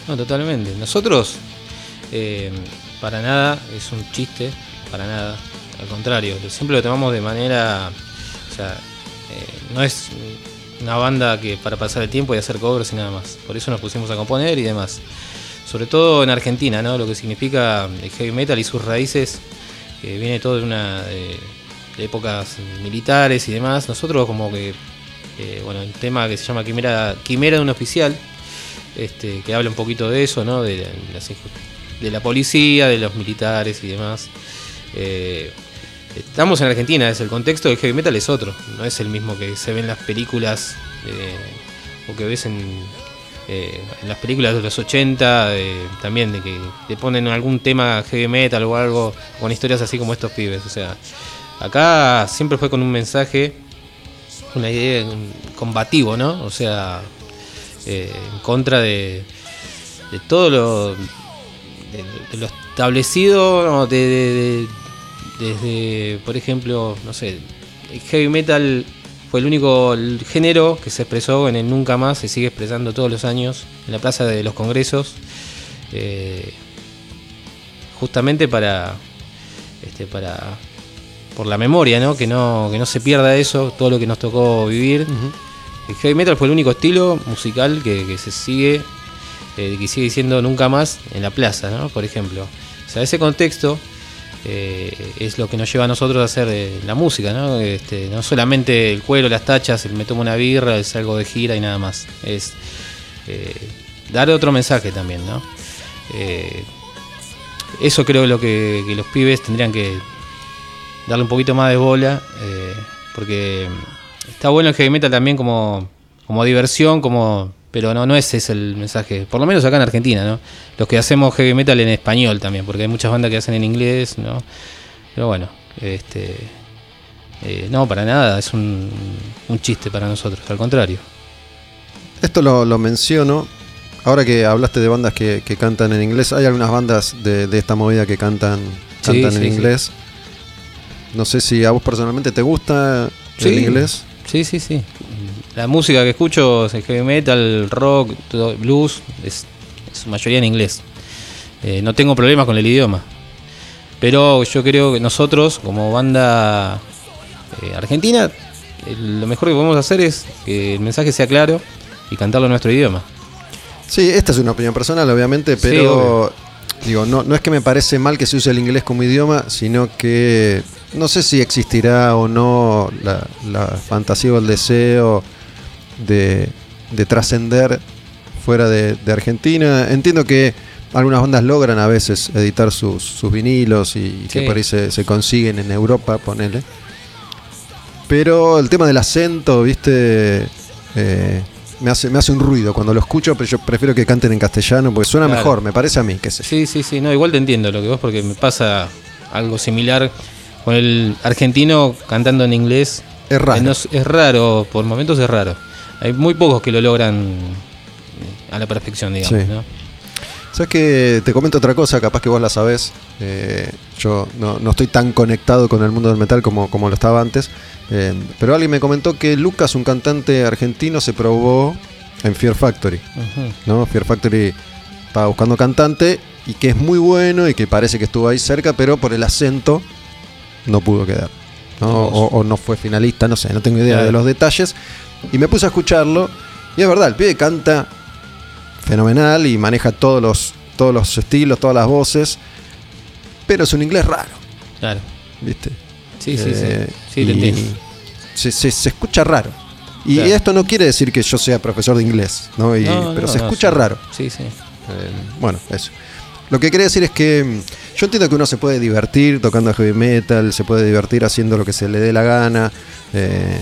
No, totalmente. Nosotros, eh, para nada es un chiste, para nada. Al contrario, siempre lo tomamos de manera. O sea, eh, no es una banda que para pasar el tiempo y hacer covers y nada más. Por eso nos pusimos a componer y demás. Sobre todo en Argentina, ¿no? Lo que significa el heavy metal y sus raíces, que viene todo de una. de- de épocas militares y demás. Nosotros, como que. eh, bueno, el tema que se llama Quimera, Quimera de un oficial este, que habla un poquito de eso, ¿no? De, la- las inju- de la policía, de los militares y demás. Eh, estamos en Argentina, es el contexto del heavy metal es otro, no es el mismo que se ve en las películas eh, o que ves en, eh, en las películas de los 80, eh, también de que te ponen algún tema heavy metal o algo con historias así como estos pibes. O sea, acá siempre fue con un mensaje, una idea combativo, ¿no? O sea, eh, en contra de, de todo lo de, lo establecido ¿no? de- desde por ejemplo no sé el heavy metal fue el único género que se expresó en el nunca más se sigue expresando todos los años en la plaza de los congresos eh, justamente para este para por la memoria no que no que no se pierda eso todo lo que nos tocó vivir el heavy metal fue el único estilo musical que, que se sigue, eh, que sigue siendo nunca más en la plaza, ¿no? Por ejemplo. O sea, ese contexto eh, es lo que nos lleva a nosotros a hacer eh, la música, ¿no? Este, no solamente el cuero, las tachas, el me tomo una birra, el salgo de gira y nada más. Es eh, dar otro mensaje también, ¿no? Eh, eso creo lo que, los pibes tendrían que darle un poquito más de bola. porque está bueno el heavy metal también como, como diversión, como pero no, no ese es el mensaje, por lo menos acá en Argentina, ¿no? Los que hacemos heavy metal en español también, porque hay muchas bandas que hacen en inglés, ¿no? Pero bueno, este eh, no, para nada, es un, un chiste para nosotros, al contrario. Esto lo, lo menciono. Ahora que hablaste de bandas que, que cantan en inglés, hay algunas bandas de, de esta movida que cantan, Sí, cantan en sí, sí. inglés. No sé si a vos personalmente te gusta el inglés. Sí, sí, sí. La música que escucho es el heavy metal, rock, todo, blues, es, es su mayoría en inglés. Eh, no tengo problemas con el idioma. Pero yo creo que nosotros, como banda eh, argentina, eh, lo mejor que podemos hacer es que el mensaje sea claro y cantarlo en nuestro idioma. Sí, esta es una opinión personal, obviamente, Sí, pero digo, no, no es que me parece mal que se use el inglés como idioma, sino que no sé si existirá o no la, la fantasía o el deseo de, de trascender fuera de, de Argentina. Entiendo que algunas bandas logran a veces editar sus, sus vinilos y que por ahí se, se consiguen en Europa, ponele. Pero el tema del acento, viste, Eh, me, hace, me hace un ruido cuando lo escucho, pero yo prefiero que canten en castellano porque suena Claro. mejor, me parece a mí, qué sé. Sí, sí, sí, no, igual te entiendo lo que vos, porque me pasa algo similar con el argentino cantando en inglés. Es raro. Eh, no es raro, por momentos es raro. Hay muy pocos que lo logran a la perfección, digamos. Sí. ¿no? ¿Sabes que Te comento otra cosa, capaz que vos la sabés. Eh, yo no, no estoy tan conectado con el mundo del metal como, como lo estaba antes. Eh, pero alguien me comentó que Lucas, un cantante argentino, se probó en Fear Factory. ¿no? Fear Factory estaba buscando cantante y que es muy bueno y que parece que estuvo ahí cerca, pero por el acento no pudo quedar. ¿no? O, o no fue finalista, no sé, no tengo idea de los detalles. Y me puse a escucharlo y es verdad, el pibe canta fenomenal y maneja todos los, todos los estilos, todas las voces, pero es un inglés raro, Claro. ¿viste? Sí, sí, Eh, sí. Sí, te entiendo. Se, se- se escucha raro. Y Claro. esto no quiere decir que yo sea profesor de inglés, ¿no? Y- No, pero no, se escucha sí. raro. Sí, sí. Eh, bueno, eso. Lo que quería decir es que mm, yo entiendo que uno se puede divertir tocando heavy metal, se puede divertir haciendo lo que se le dé la gana, eh,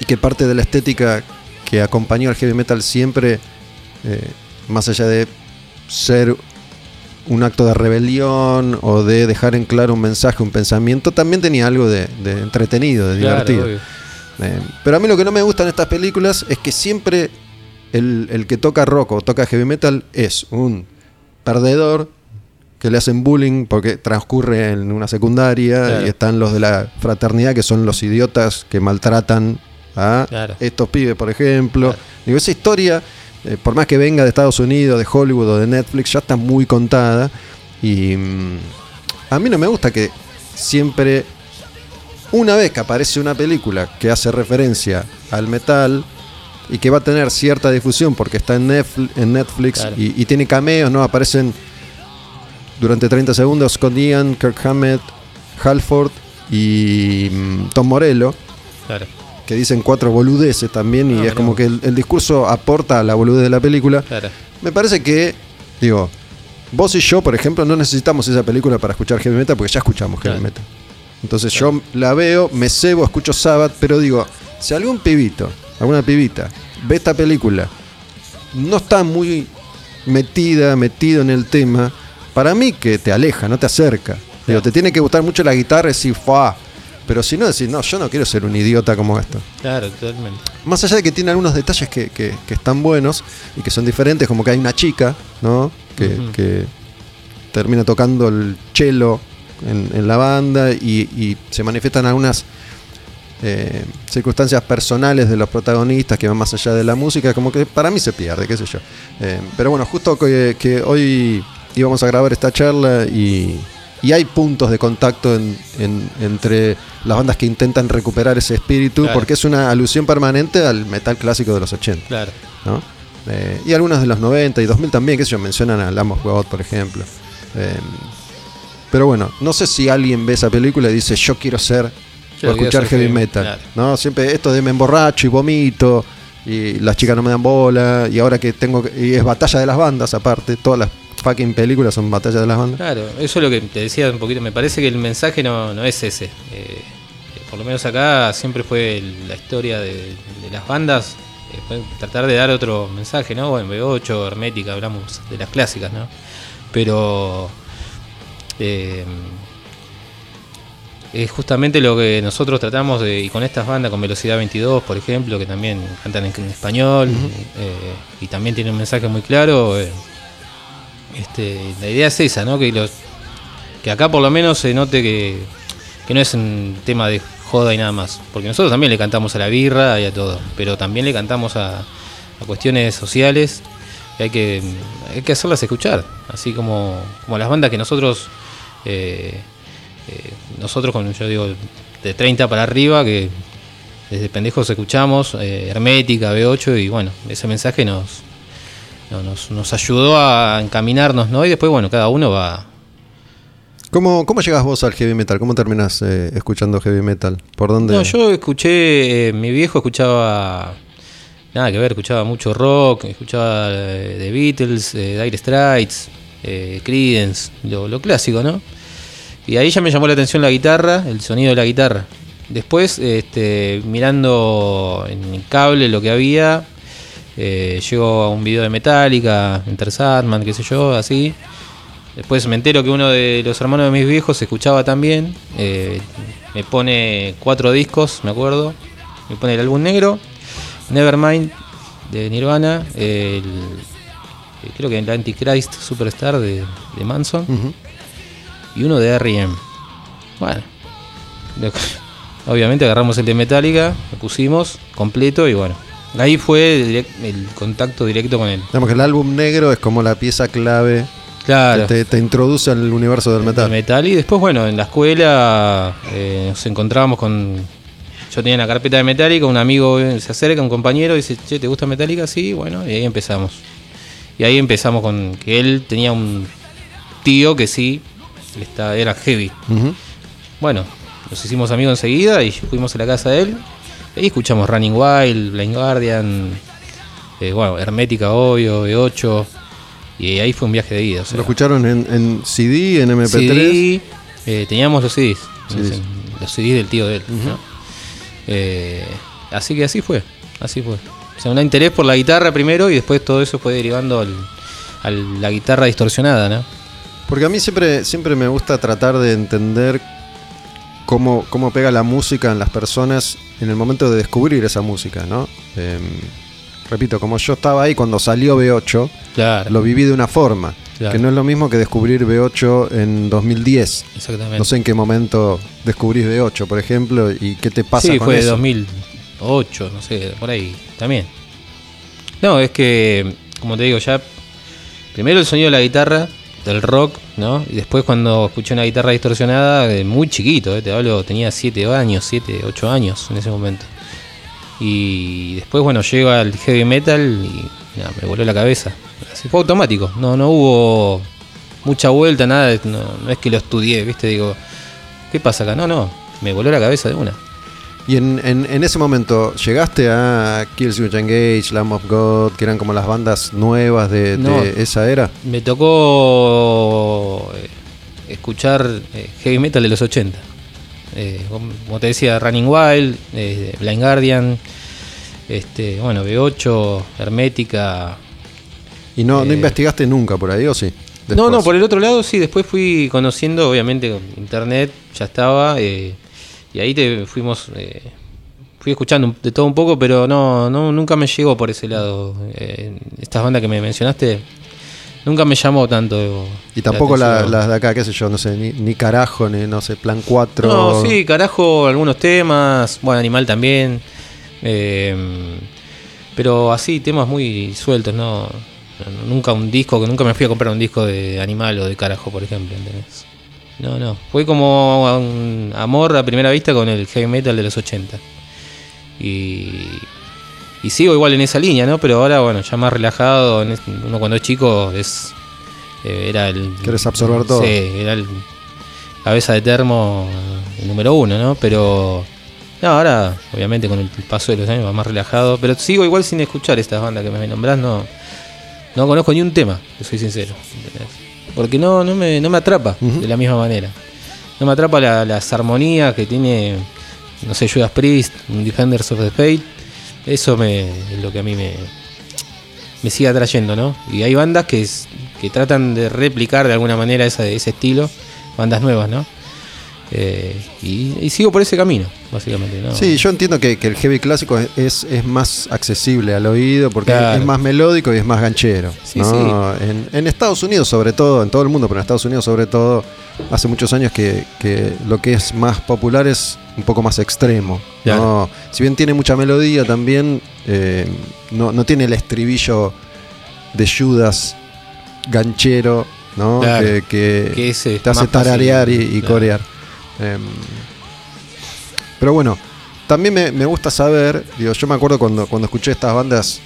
y que parte de la estética que acompañó al heavy metal siempre, eh, más allá de ser un acto de rebelión o de dejar en claro un mensaje, un pensamiento, también tenía algo de, de entretenido, de Claro, divertido. Eh, pero a mí lo que no me gusta en estas películas es que siempre el, el que toca rock o toca heavy metal es un perdedor que le hacen bullying porque transcurre en una secundaria Claro. y están los de la fraternidad que son los idiotas que maltratan a Claro. estos pibes, por ejemplo. Claro. Digo, esa historia, eh, por más que venga de Estados Unidos, de Hollywood o de Netflix, ya está muy contada. Y mm, a mí no me gusta que siempre una vez que aparece una película que hace referencia al metal y que va a tener cierta difusión porque está en Netflix, en Netflix Claro. y, y tiene cameos, ¿no? Aparecen durante 30 segundos Scott Ian, Kirk Hammett, Halford y mm, Tom Morello, Claro, que dicen cuatro boludeces también y Ah, es como que el, el discurso aporta a la boludez de la película. claro. Me parece que, digo, vos y yo, por ejemplo, no necesitamos esa película para escuchar heavy metal porque ya escuchamos heavy Claro. metal. Entonces yo la veo, me cebo, escucho Sabbath, pero digo, si algún pibito, alguna pibita, ve esta película, no está muy metida, metido en el tema, para mí que te aleja, no te acerca. Digo, te tiene que gustar mucho la guitarra y decir, ¡fa! Pero si no, decir, no, yo no quiero ser un idiota como esto. Claro, totalmente. Más allá de que tiene algunos detalles que, que- que están buenos y que son diferentes, como que hay una chica, ¿no? Que, termina tocando el cello en, en la banda y, y se manifiestan algunas eh, circunstancias personales de los protagonistas que van más allá de la música, como que para mí se pierde, qué sé yo. Eh, pero bueno, justo que, que hoy íbamos a grabar esta charla y, y hay puntos de contacto en- en- entre las bandas que intentan recuperar ese espíritu, Claro. porque es una alusión permanente al metal clásico de los 80. Claro. ¿no? Eh, y algunas de los 90 y 2000 también, que yo, mencionan a Lamb of God, por ejemplo. Eh, pero bueno, no sé si alguien ve esa película y dice, yo quiero ser Yo o escuchar heavy metal. claro. ¿no? Siempre esto de me emborracho y vomito y las chicas no me dan bola y ahora que tengo y es batalla de las bandas aparte, todas las fucking películas son batalla de las bandas. Claro, eso es lo que te decía un poquito. Me parece que el mensaje no, no es ese. Eh, por lo menos acá siempre fue la historia de, de las bandas, eh, fue tratar de dar otro mensaje, ¿no? Bueno, B8, Hermética, hablamos de las clásicas, ¿no? Pero eh, es justamente lo que nosotros tratamos de, y con estas bandas, con Velocidad 22, por ejemplo, que también cantan en, en español eh, y también tienen un mensaje muy claro. eh, este, la idea es esa, ¿no? Que, acá por lo menos se note que, no es un tema de joda y nada más. Porque nosotros también le cantamos a la birra y a todo, pero también le cantamos a, cuestiones sociales que, hay que hacerlas escuchar. Así como, las bandas que nosotros, eh, eh, nosotros con, yo digo, de 30 para arriba, que desde pendejos escuchamos, eh, Hermética, B8, y bueno, ese mensaje nos, no, nos, nos ayudó a encaminarnos, ¿no? Y después, bueno, cada uno va. ¿Cómo, ¿Cómo llegas vos al heavy metal? ¿Cómo terminas eh, escuchando heavy metal? ¿Por dónde? No, yo escuché, eh, mi viejo escuchaba, nada que ver, escuchaba mucho rock, escuchaba eh, The Beatles, Dire Straits, Creedence, lo, lo clásico, ¿no? Y ahí ya me llamó la atención la guitarra, el sonido de la guitarra. Después, este, mirando en el cable lo que había, eh, llego a un video de Metallica, Enter Sandman, qué sé yo, así. Después me entero que uno de los hermanos de mis viejos escuchaba también. eh, me pone cuatro discos, me acuerdo. Me pone el álbum negro, Nevermind de Nirvana, el, eh, creo que el Antichrist Superstar de, de Manson y uno de R.E.M. Bueno, obviamente agarramos el de Metallica, lo pusimos completo y bueno, ahí fue el, direct- el contacto directo con él. Digamos que el álbum negro es como la pieza clave Claro. que te, te introduce al universo del metal. metal. Y después, bueno, en la escuela eh, nos encontrábamos con. Yo tenía una carpeta de Metallica, un amigo se acerca, un compañero, dice, che, ¿te gusta Metallica? Sí, bueno, y ahí empezamos. Y ahí empezamos con que él tenía un tío que sí, está- era heavy. Bueno, nos hicimos amigos enseguida y fuimos a la casa de él. Ahí escuchamos Running Wild, Blind Guardian, eh, bueno, Hermética, obvio, E8. Y ahí fue un viaje de ida. o sea, ¿Lo escucharon en, en CD, en MP3? CD, eh, teníamos los CDs, CDs. los CDs del tío de él. ¿no? Eh, así que así fue, así fue. O sea, un interés por la guitarra primero y después todo eso fue derivando al, a la guitarra distorsionada, ¿no? Porque a mí siempre, siempre me gusta tratar de entender cómo, cómo pega la música en las personas en el momento de descubrir esa música, ¿no? Em, repito, como yo estaba ahí cuando salió B8, Claro, lo viví de una forma, Claro. que no es lo mismo que descubrir B8 en 2010. exactamente. No sé en qué momento descubrís B8, por ejemplo, y qué te pasa sí, con fue de eso. 2008, no sé, por ahí también. No, es que, como te digo, ya primero el sonido de la guitarra, del rock, ¿no? Y después cuando escuché una guitarra distorsionada, muy chiquito, ¿eh? te hablo, tenía 7 años, 7, 8 años en ese momento. Y después, bueno, llego al heavy metal y me voló la cabeza. Fue automático, no, no hubo mucha vuelta, nada, no es que lo estudié, ¿viste? Digo, ¿qué pasa acá? No, no, me voló la cabeza de una. Y en, en- en ese momento, ¿llegaste a Kills You Engage, Lamb of God, que eran como las bandas nuevas de, esa era? Me tocó eh, escuchar eh, heavy metal de los 80. Eh, como te decía, Running Wild, eh, Blind Guardian, este, bueno, B8, Hermética. ¿Y no, no investigaste nunca por ahí, o sí? No, Después. no, por el otro lado sí, después fui conociendo, obviamente, internet, ya estaba, eh, y ahí te fuimos, eh, fui escuchando de todo un poco, pero no, no nunca me llegó por ese lado. Eh, estas bandas que me mencionaste, nunca me llamó tanto. Y tampoco la- las de acá, qué sé yo, no sé, ni, ni carajo, ni no sé, plan 4. No, sí, carajo, algunos temas, bueno, Animal también, eh, pero así, temas muy sueltos, ¿no? Nunca un disco, que nunca me fui a comprar un disco de Animal o de carajo, por ejemplo, ¿entendés? No, no, fue como un amor a primera vista con el heavy metal de los 80. Y, y sigo igual en esa línea, ¿no? Pero ahora, bueno, ya más relajado, uno cuando es chico es... eh, era el... Querés absorber todo. Sí, era el cabeza de termo el número uno, ¿no? Pero no, ahora, obviamente, con el paso de los años va más relajado. Pero sigo igual sin escuchar estas bandas que me nombrás, no, no conozco ni un tema, te soy sincero. ¿entendés? Porque no, no, me, no me atrapa de la misma manera. No me atrapa la- las armonías que tiene no sé, Judas Priest, Defenders of the Fate. Eso me, es lo que a mí me, me sigue atrayendo, ¿no? Y hay bandas que, es- que tratan de replicar de alguna manera esa- ese estilo, bandas nuevas, ¿no? Eh, y, y sigo por ese camino, básicamente, ¿no? Sí, yo entiendo que, que el heavy clásico es, es, es más accesible al oído porque Claro. es más melódico y es más ganchero. Sí, ¿no? En, en Estados Unidos sobre todo, en todo el mundo, pero en Estados Unidos sobre todo, hace muchos años que, que lo que es más popular es un poco más extremo. ¿no? Si bien tiene mucha melodía también, eh, no, no tiene el estribillo de Judas ganchero, ¿no? Claro. Que, que te hace fácil, tararear y, corear. Em, pero bueno, también me, me gusta saber, digo, yo me acuerdo cuando, cuando escuché estas bandas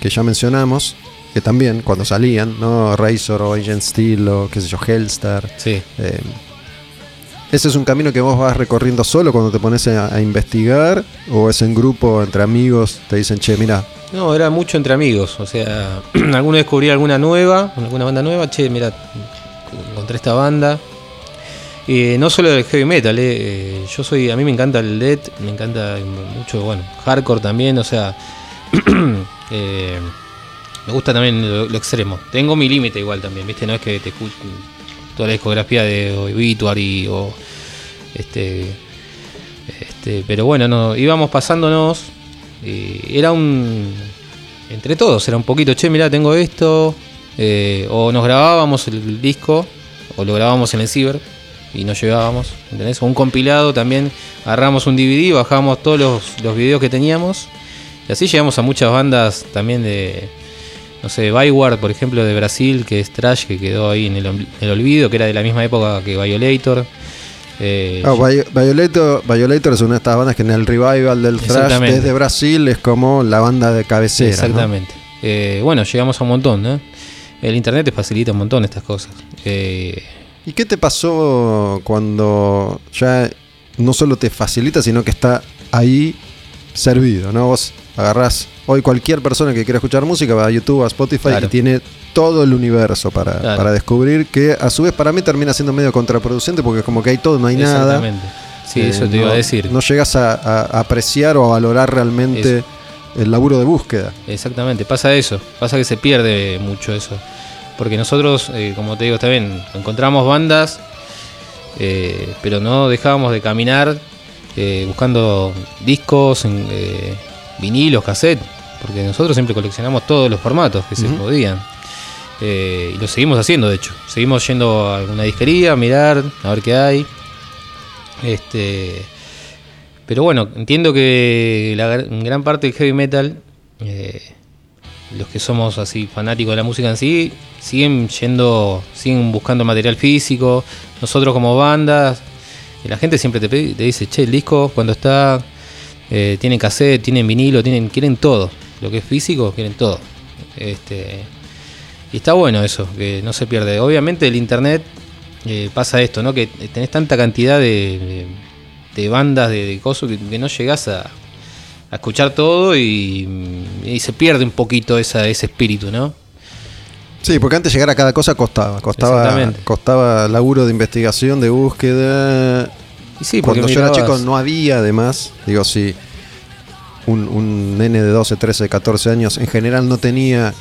que ya mencionamos, que también cuando salían, ¿no? Razor o Agent Steel o qué sé yo, Hellstar. Sí. em, ¿Ese es un camino que vos vas recorriendo solo cuando te pones a, a investigar? ¿O es en grupo, entre amigos, te dicen, che, mira, No, era mucho entre amigos. O sea, alguno descubría alguna nueva, alguna banda nueva. Che, mira, encontré esta banda. Eh, no solo del heavy metal, eh, eh, yo soy, a mí me encanta el death, me encanta mucho, bueno, hardcore también, o sea, eh, me gusta también lo, extremo. Tengo mi límite igual también, ¿viste? No es que te escucho toda la discografía de Obituary o este este, pero bueno, no, íbamos pasándonos. era un. Entre todos, era un poquito, che, mirá, tengo esto. o nos grabábamos el disco, o lo grabábamos en el ciber y nos llevábamos. ¿Entendés? Un compilado también. Agarramos un DVD, bajábamos todos los, los videos que teníamos. Y así llegamos a muchas bandas también de. No sé, Byward, por ejemplo, de Brasil, que es Trash, que quedó ahí en el, ol- el olvido, que era de la misma época que Violator. Eh, Vi- Violator, Violator es una de estas bandas que en el revival del thrash desde Brasil es como la banda de cabecera. ¿no? Exactamente. Eh, bueno, llegamos a un montón, ¿no? El internet te facilita un montón estas cosas. Eh, ¿Y qué te pasó cuando ya no solo te facilita, sino que está ahí servido, ¿no? Vos agarrás hoy cualquier persona que quiera escuchar música, va a YouTube, a Spotify Claro. y tiene todo el universo para, Claro. para descubrir, que a su vez para mí termina siendo medio contraproducente porque es como que hay todo, no hay nada. exactamente. Sí, Eh, eso te iba a decir. No llegas a, a- a apreciar o a valorar realmente el laburo de búsqueda. Exactamente, pasa eso. Pasa que se pierde mucho eso. Porque nosotros, eh, como te digo, está bien, encontramos bandas, eh, pero no dejábamos de caminar eh, buscando discos, vinilos, cassette. Porque nosotros siempre coleccionamos todos los formatos que se podían. Y lo seguimos haciendo, de hecho. Seguimos yendo a alguna disquería, a mirar, a ver qué hay. Este, pero bueno, entiendo que la gr- gran parte del heavy metal, los que somos así fanáticos de la música en sí, siguen yendo, siguen buscando material físico. Nosotros como bandas, eh, la gente siempre te, dice, che, el disco cuando está, eh, tienen cassette, tienen vinilo, tienen, quieren todo. Lo que es físico, quieren todo. Este, y está bueno eso, que no se pierde. Obviamente el internet eh, pasa esto, ¿no? Que tenés tanta cantidad de, de- de bandas, de, de cosas, que, que no llegás a, a escuchar todo y, y se pierde un poquito esa, ese espíritu, ¿no? Sí, porque antes llegar a cada cosa costaba. Costaba, Exactamente. costaba laburo de investigación, de búsqueda. Y sí, porque Cuando yo era chico no había además, digo, si un, un nene de 12, 13, 14 años en general no tenía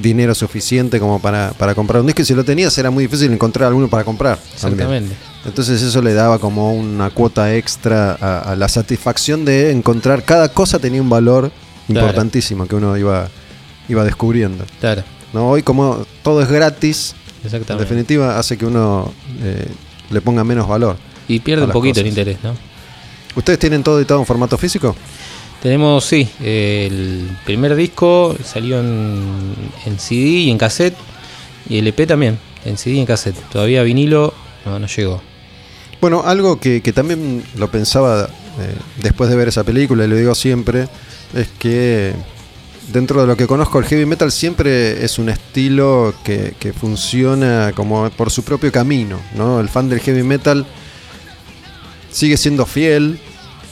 dinero suficiente como para, para comprar un disco y si lo tenías era muy difícil encontrar alguno para comprar. también. Entonces eso le daba como una cuota extra a, a la satisfacción de encontrar cada cosa tenía un valor Claro. importantísimo que uno iba, iba descubriendo. Claro, ¿no? Hoy como todo es gratis, en definitiva hace que uno eh, le ponga menos valor. Y pierde un poquito el interés, ¿no? ¿Ustedes tienen todo editado en formato físico? Tenemos, sí, el primer disco salió en, en CD y en cassette. Y el EP también, en CD y en cassette. Todavía vinilo no, no llegó. Bueno, algo que, que también lo pensaba eh, después de ver esa película, y lo digo siempre, es que dentro de lo que conozco el heavy metal siempre es un estilo que, que funciona como por su propio camino, ¿no? El fan del heavy metal sigue siendo fiel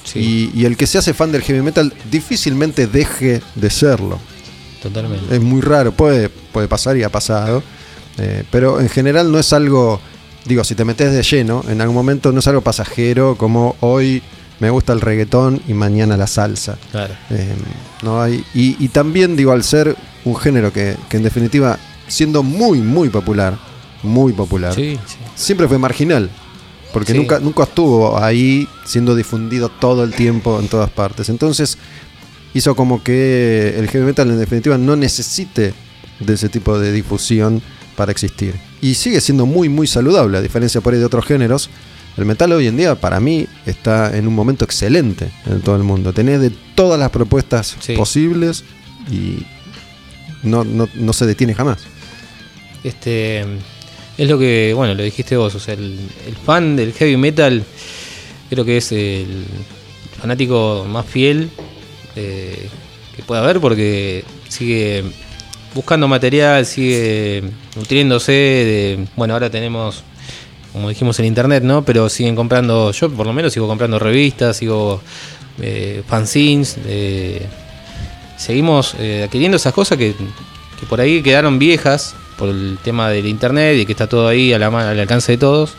Sí, y, y el que se hace fan del heavy metal difícilmente deje de serlo. totalmente. Es muy raro, puede, puede pasar y ha pasado. eh, pero en general no es algo, digo, si te metes de lleno, en algún momento no es algo pasajero como hoy me gusta el reggaetón y mañana la salsa. Claro. Eh, no hay, y, y también digo, al ser un género que, que en definitiva, siendo muy, muy popular, muy popular, Sí, sí. siempre fue marginal. Porque Sí. nunca, nunca estuvo ahí siendo difundido todo el tiempo en todas partes. Entonces hizo como que el heavy metal en definitiva no necesite de ese tipo de difusión para existir. Y sigue siendo muy muy saludable, a diferencia por ahí de otros géneros. El metal hoy en día para mí está en un momento excelente en todo el mundo. Tenés de todas las propuestas Sí. posibles y no, no, no se detiene jamás. Este es lo que, bueno, lo dijiste vos, o sea, el, el fan del heavy metal creo que es el fanático más fiel eh, que pueda haber porque sigue buscando material, sigue nutriéndose de, bueno, ahora tenemos como dijimos en internet, ¿no? Pero siguen comprando, yo por lo menos sigo comprando revistas, sigo eh, fanzines, eh, seguimos eh, adquiriendo esas cosas que, que por ahí quedaron viejas por el tema del internet y que está todo ahí a la al alcance de todos.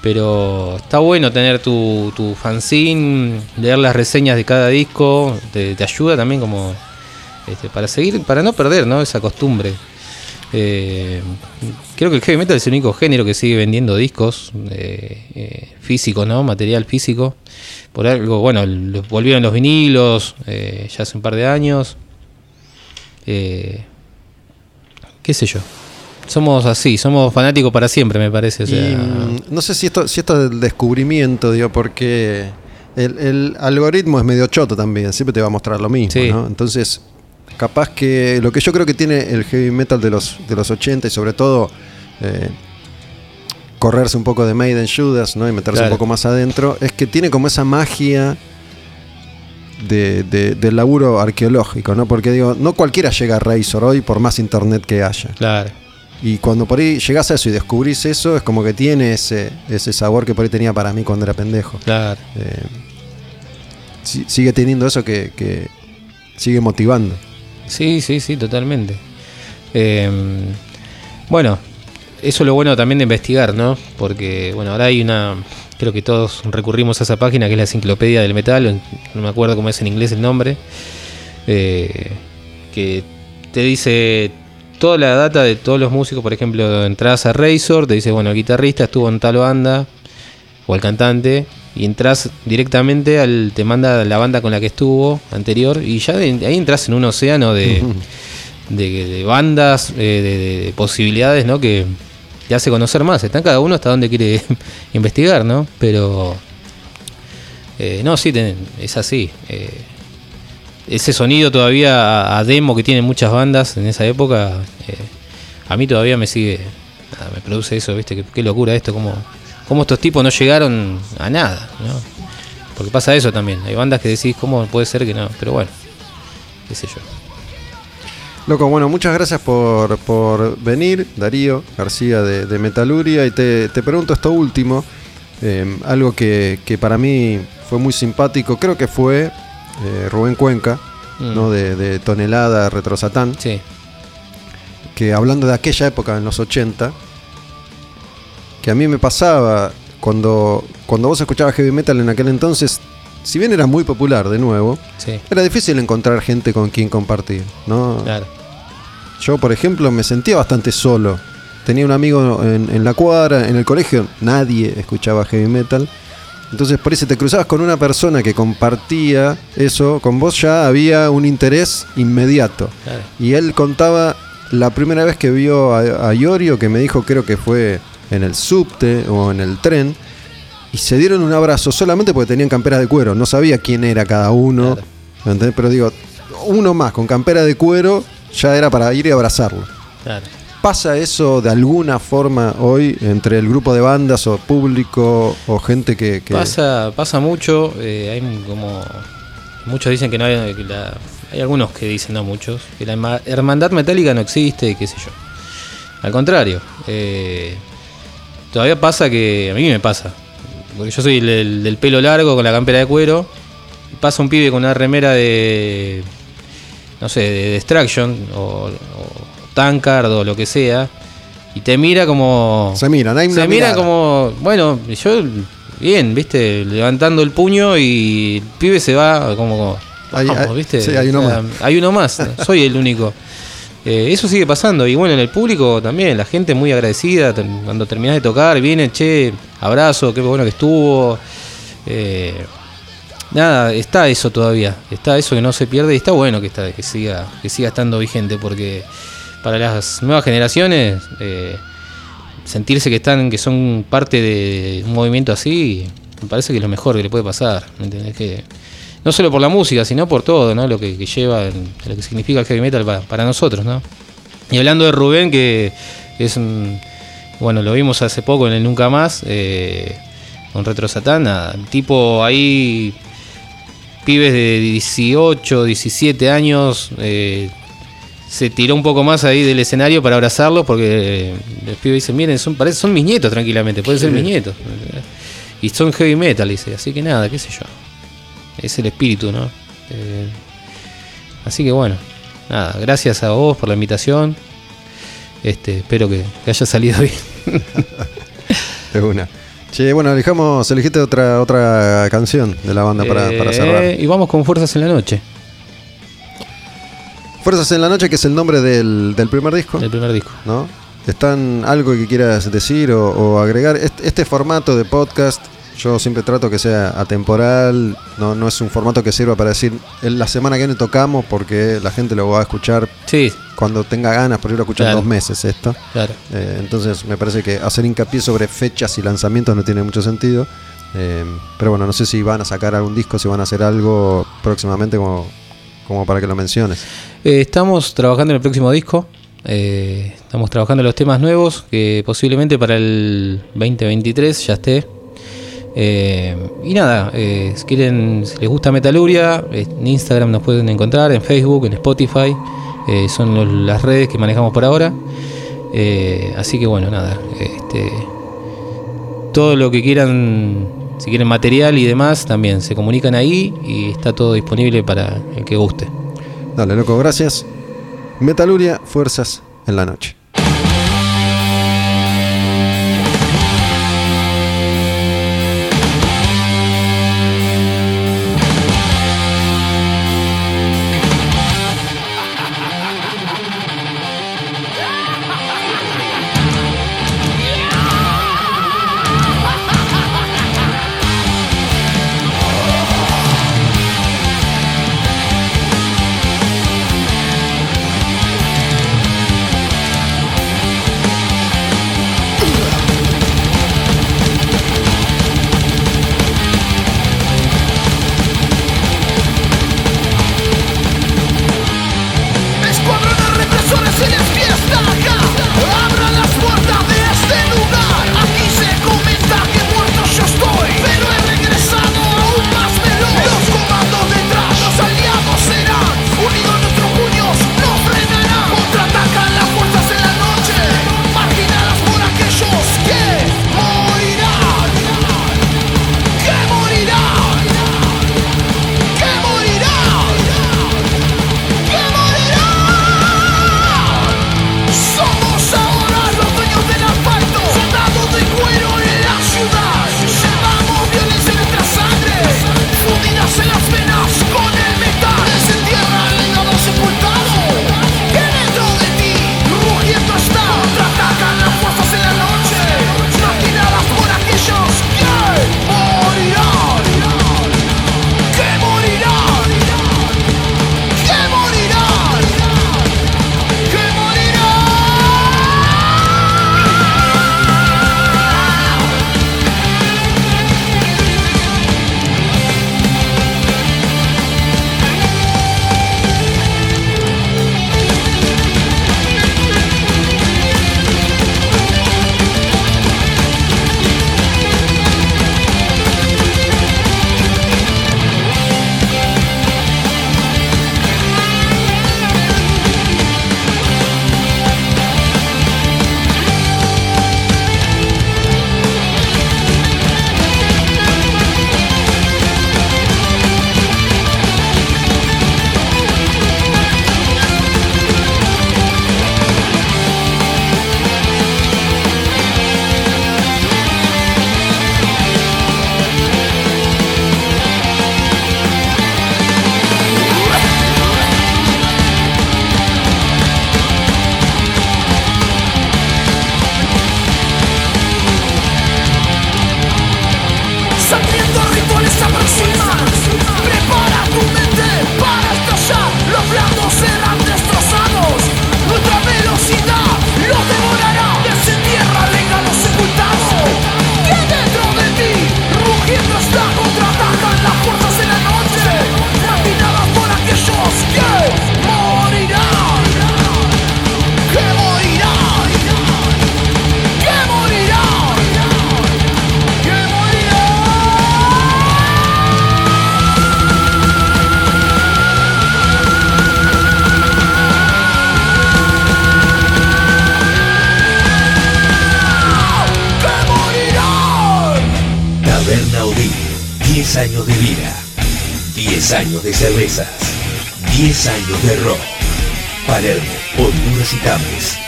Pero está bueno tener tu, tu fanzine, leer las reseñas de cada disco, te ayuda también como este, para seguir, para no perder ¿no? esa costumbre. Eh, creo que el heavy metal es el único género que sigue vendiendo discos eh, eh, físicos, ¿no? Material físico. Por algo, bueno, lo- volvieron los vinilos eh, ya hace un par de años. Qué sé yo. Somos así, somos fanáticos para siempre, me parece. o sea, Y, mm, no sé si esto, si esto es del descubrimiento, digo, porque el, el algoritmo es medio choto también, siempre te va a mostrar lo mismo, Sí. ¿no? Entonces, capaz que lo que yo creo que tiene el heavy metal de los, de los 80 y sobre todo eh, correrse un poco de Maiden Judas, ¿no? Y meterse Claro. un poco más adentro, es que tiene como esa magia de, de- del laburo arqueológico, ¿no? Porque digo, no cualquiera llega a Razor hoy por más internet que haya. claro. Y cuando por ahí llegás a eso y descubrís eso, es como que tiene ese, ese sabor que por ahí tenía para mí cuando era pendejo. Claro. Eh, si- sigue teniendo eso que, que sigue motivando. Sí, sí, sí, totalmente. Eh, bueno, eso es lo bueno también de investigar, ¿no? Porque, bueno, ahora hay una. Creo que todos recurrimos a esa página que es la enciclopedia del metal, no me acuerdo cómo es en inglés el nombre, eh, que te dice toda la data de todos los músicos, por ejemplo, entras a Razor, te dice, bueno, el guitarrista estuvo en tal banda, o el cantante, y entras directamente al. te manda la banda con la que estuvo anterior, y ya de- ahí entras en un océano de, de, de bandas, eh, de, de- de posibilidades, ¿no? Que te hace conocer más. Está cada uno hasta donde quiere investigar, ¿no? Pero. eh, no, sí, ten- es así. Eh, ese sonido todavía a, a demo que tienen muchas bandas en esa época, eh, a mí todavía me sigue. nada, me produce eso, ¿viste? Qué, qué locura esto, cómo, cómo estos tipos no llegaron a nada, ¿no? Porque pasa eso también. Hay bandas que decís, ¿cómo puede ser que no? Pero bueno, qué sé yo. Loco, bueno, muchas gracias por, por venir, Darío García de, de Metaluria. Y te, te pregunto esto último, eh, algo que, que para mí fue muy simpático, creo que fue eh, Rubén Cuenca, Mm. ¿no? de, de Tonelada Retro Satán. Sí, que hablando de aquella época, en los 80, que a mí me pasaba cuando, cuando vos escuchabas heavy metal en aquel entonces, si bien era muy popular de nuevo, sí, era difícil encontrar gente con quien compartir, ¿no? claro. Yo, por ejemplo, me sentía bastante solo. Tenía un amigo en, en la cuadra, en el colegio, nadie escuchaba heavy metal. Entonces, por si te cruzabas con una persona que compartía eso, con vos ya había un interés inmediato. Claro. Y él contaba la primera vez que vio a, a Iorio, que me dijo, creo que fue en el subte o en el tren, y se dieron un abrazo solamente porque tenían camperas de cuero. No sabía quién era cada uno. Claro. ¿entendés? Pero digo, uno más con campera de cuero ya era para ir y abrazarlo. Claro. ¿Pasa eso de alguna forma hoy entre el grupo de bandas o público o gente que... que- Pasa, pasa mucho, eh, hay como muchos dicen que no hay, que la- hay algunos que dicen no muchos, que la herma- hermandad metálica no existe, qué sé yo. Al contrario, eh, todavía pasa que a mí me pasa, porque yo soy el, el del pelo largo con la campera de cuero, y pasa un pibe con una remera de no sé, de Destruction o, o Tankard o lo que sea, y te mira como Se miran, hay una se mira como, bueno, yo bien, ¿viste? Levantando el puño y el pibe se va como. Hay- vamos, hay- ¿viste? sí, hay uno O sea, más. Hay uno más, soy el único. Eh, eso sigue pasando y bueno, en el público también, la gente muy agradecida, cuando terminás de tocar, vienen, che, abrazo, qué bueno que estuvo. Eh, nada, está eso todavía, está eso que no se pierde y está bueno que, está, que, siga, que siga estando vigente porque para las nuevas generaciones eh, sentirse que están, que son parte de un movimiento así, me parece que es lo mejor que le puede pasar, ¿me entendés? Que, no solo por la música, sino por todo, ¿no? Lo que, que lleva, el- lo que significa el heavy metal para, para nosotros, ¿no? Y hablando de Rubén, que es un, bueno, lo vimos hace poco en el Nunca Más, eh, con Retro el tipo ahí, pibes de 18, 17 años, eh, se tiró un poco más ahí del escenario para abrazarlos porque eh, los pibes dicen, miren, son, parece, son mis nietos tranquilamente, pueden ser mis nietos. Y son heavy metal, dice, así que nada, qué sé yo. Es el espíritu, ¿no? Eh, así que bueno, nada, gracias a vos por la invitación. Este, espero que, que haya salido bien. De una. Che, bueno, elijamos, elegiste otra, otra canción de la banda para, para Eh, cerrar. Y vamos con Fuerzas en la Noche, Fuerzas en la Noche, que es el nombre del, del primer disco, el primer disco. ¿no? ¿Están algo que quieras decir o, o agregar? Este, este formato de podcast, yo siempre trato que sea atemporal, no, no es un formato que sirva para decir "En la semana que viene tocamos porque la gente lo va a escuchar Sí, cuando tenga ganas, por ir a escuchar Claro. dos meses esto. claro. Eh, entonces me parece que hacer hincapié sobre fechas y lanzamientos no tiene mucho sentido. Eh, pero bueno, no sé si van a sacar algún disco, si van a hacer algo próximamente como, como para que lo menciones. Eh, estamos trabajando en el próximo disco. eh, estamos trabajando en los temas nuevos que posiblemente para el 2023 ya esté. Eh, y nada, eh, si quieren, les gusta Metaluria, eh, en Instagram nos pueden encontrar, en Facebook, en Spotify. son las redes que manejamos por ahora. Así que bueno, nada. Este, todo lo que quieran, si quieren material y demás, también se comunican ahí y está todo disponible para el que guste. Dale, loco, gracias. Metaluria, fuerzas en la noche. Honduras y Tames.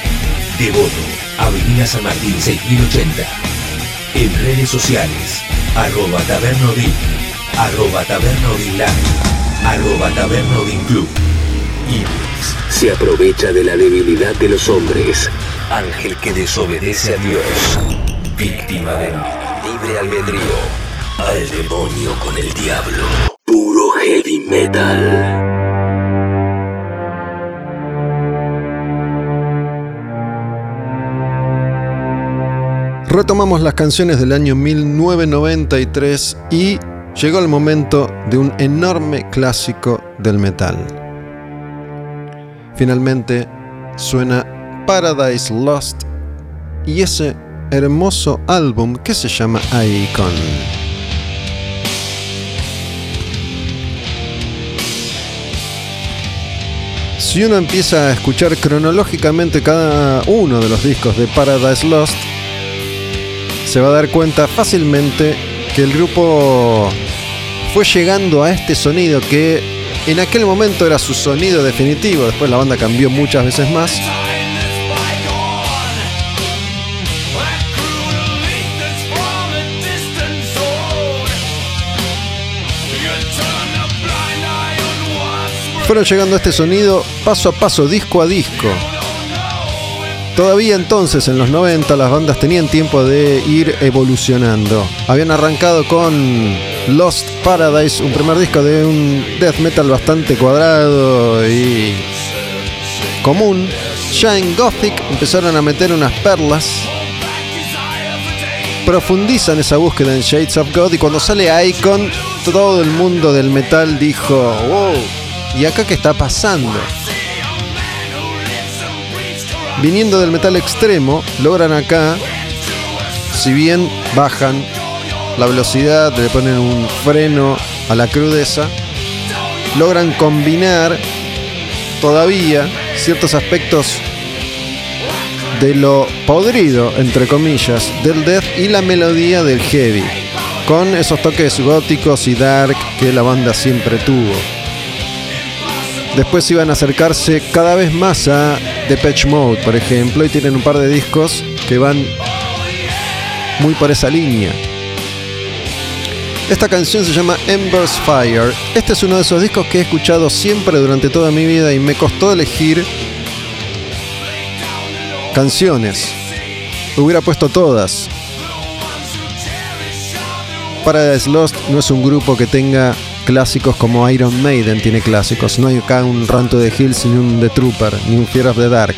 Devoto, Avenida San Martín 6080. En redes sociales, arroba tabernodin, arroba tabernodin arroba. Iris se aprovecha de la debilidad de los hombres. Ángel que desobedece a Dios. Víctima del libre albedrío. Al demonio con el diablo. Puro heavy metal. Retomamos las canciones del año 1993 y llegó el momento de un enorme clásico del metal. Finalmente suena Paradise Lost y ese hermoso álbum que se llama Icon. Si uno empieza a escuchar cronológicamente cada uno de los discos de Paradise Lost, se va a dar cuenta fácilmente que el grupo fue llegando a este sonido que en aquel momento era su sonido definitivo, después la banda cambió muchas veces más. Fueron llegando a este sonido paso a paso, disco a disco. Todavía entonces, en los 90, las bandas tenían tiempo de ir evolucionando. Habían arrancado con Lost Paradise, un primer disco de un death metal bastante cuadrado y común. Ya en Gothic empezaron a meter unas perlas. Profundizan esa búsqueda en Shades of God y cuando sale Icon, todo el mundo del metal dijo, wow, ¿y acá qué está pasando? Viniendo del metal extremo, logran acá, si bien bajan la velocidad, le ponen un freno a la crudeza, logran combinar todavía ciertos aspectos de lo podrido, entre comillas, del death y la melodía del heavy, con esos toques góticos y dark que la banda siempre tuvo. Después iban a acercarse cada vez más a Depeche Mode, por ejemplo, y tienen un par de discos que van muy por esa línea. Esta canción se llama Ember's Fire. Este es uno de esos discos que he escuchado siempre durante toda mi vida y me costó elegir canciones. Hubiera puesto todas. Paradise Lost no es un grupo que tenga clásicos como Iron Maiden tiene clásicos. No hay acá un Ranto de Hills, ni un The Trooper, ni un Fear of the Dark.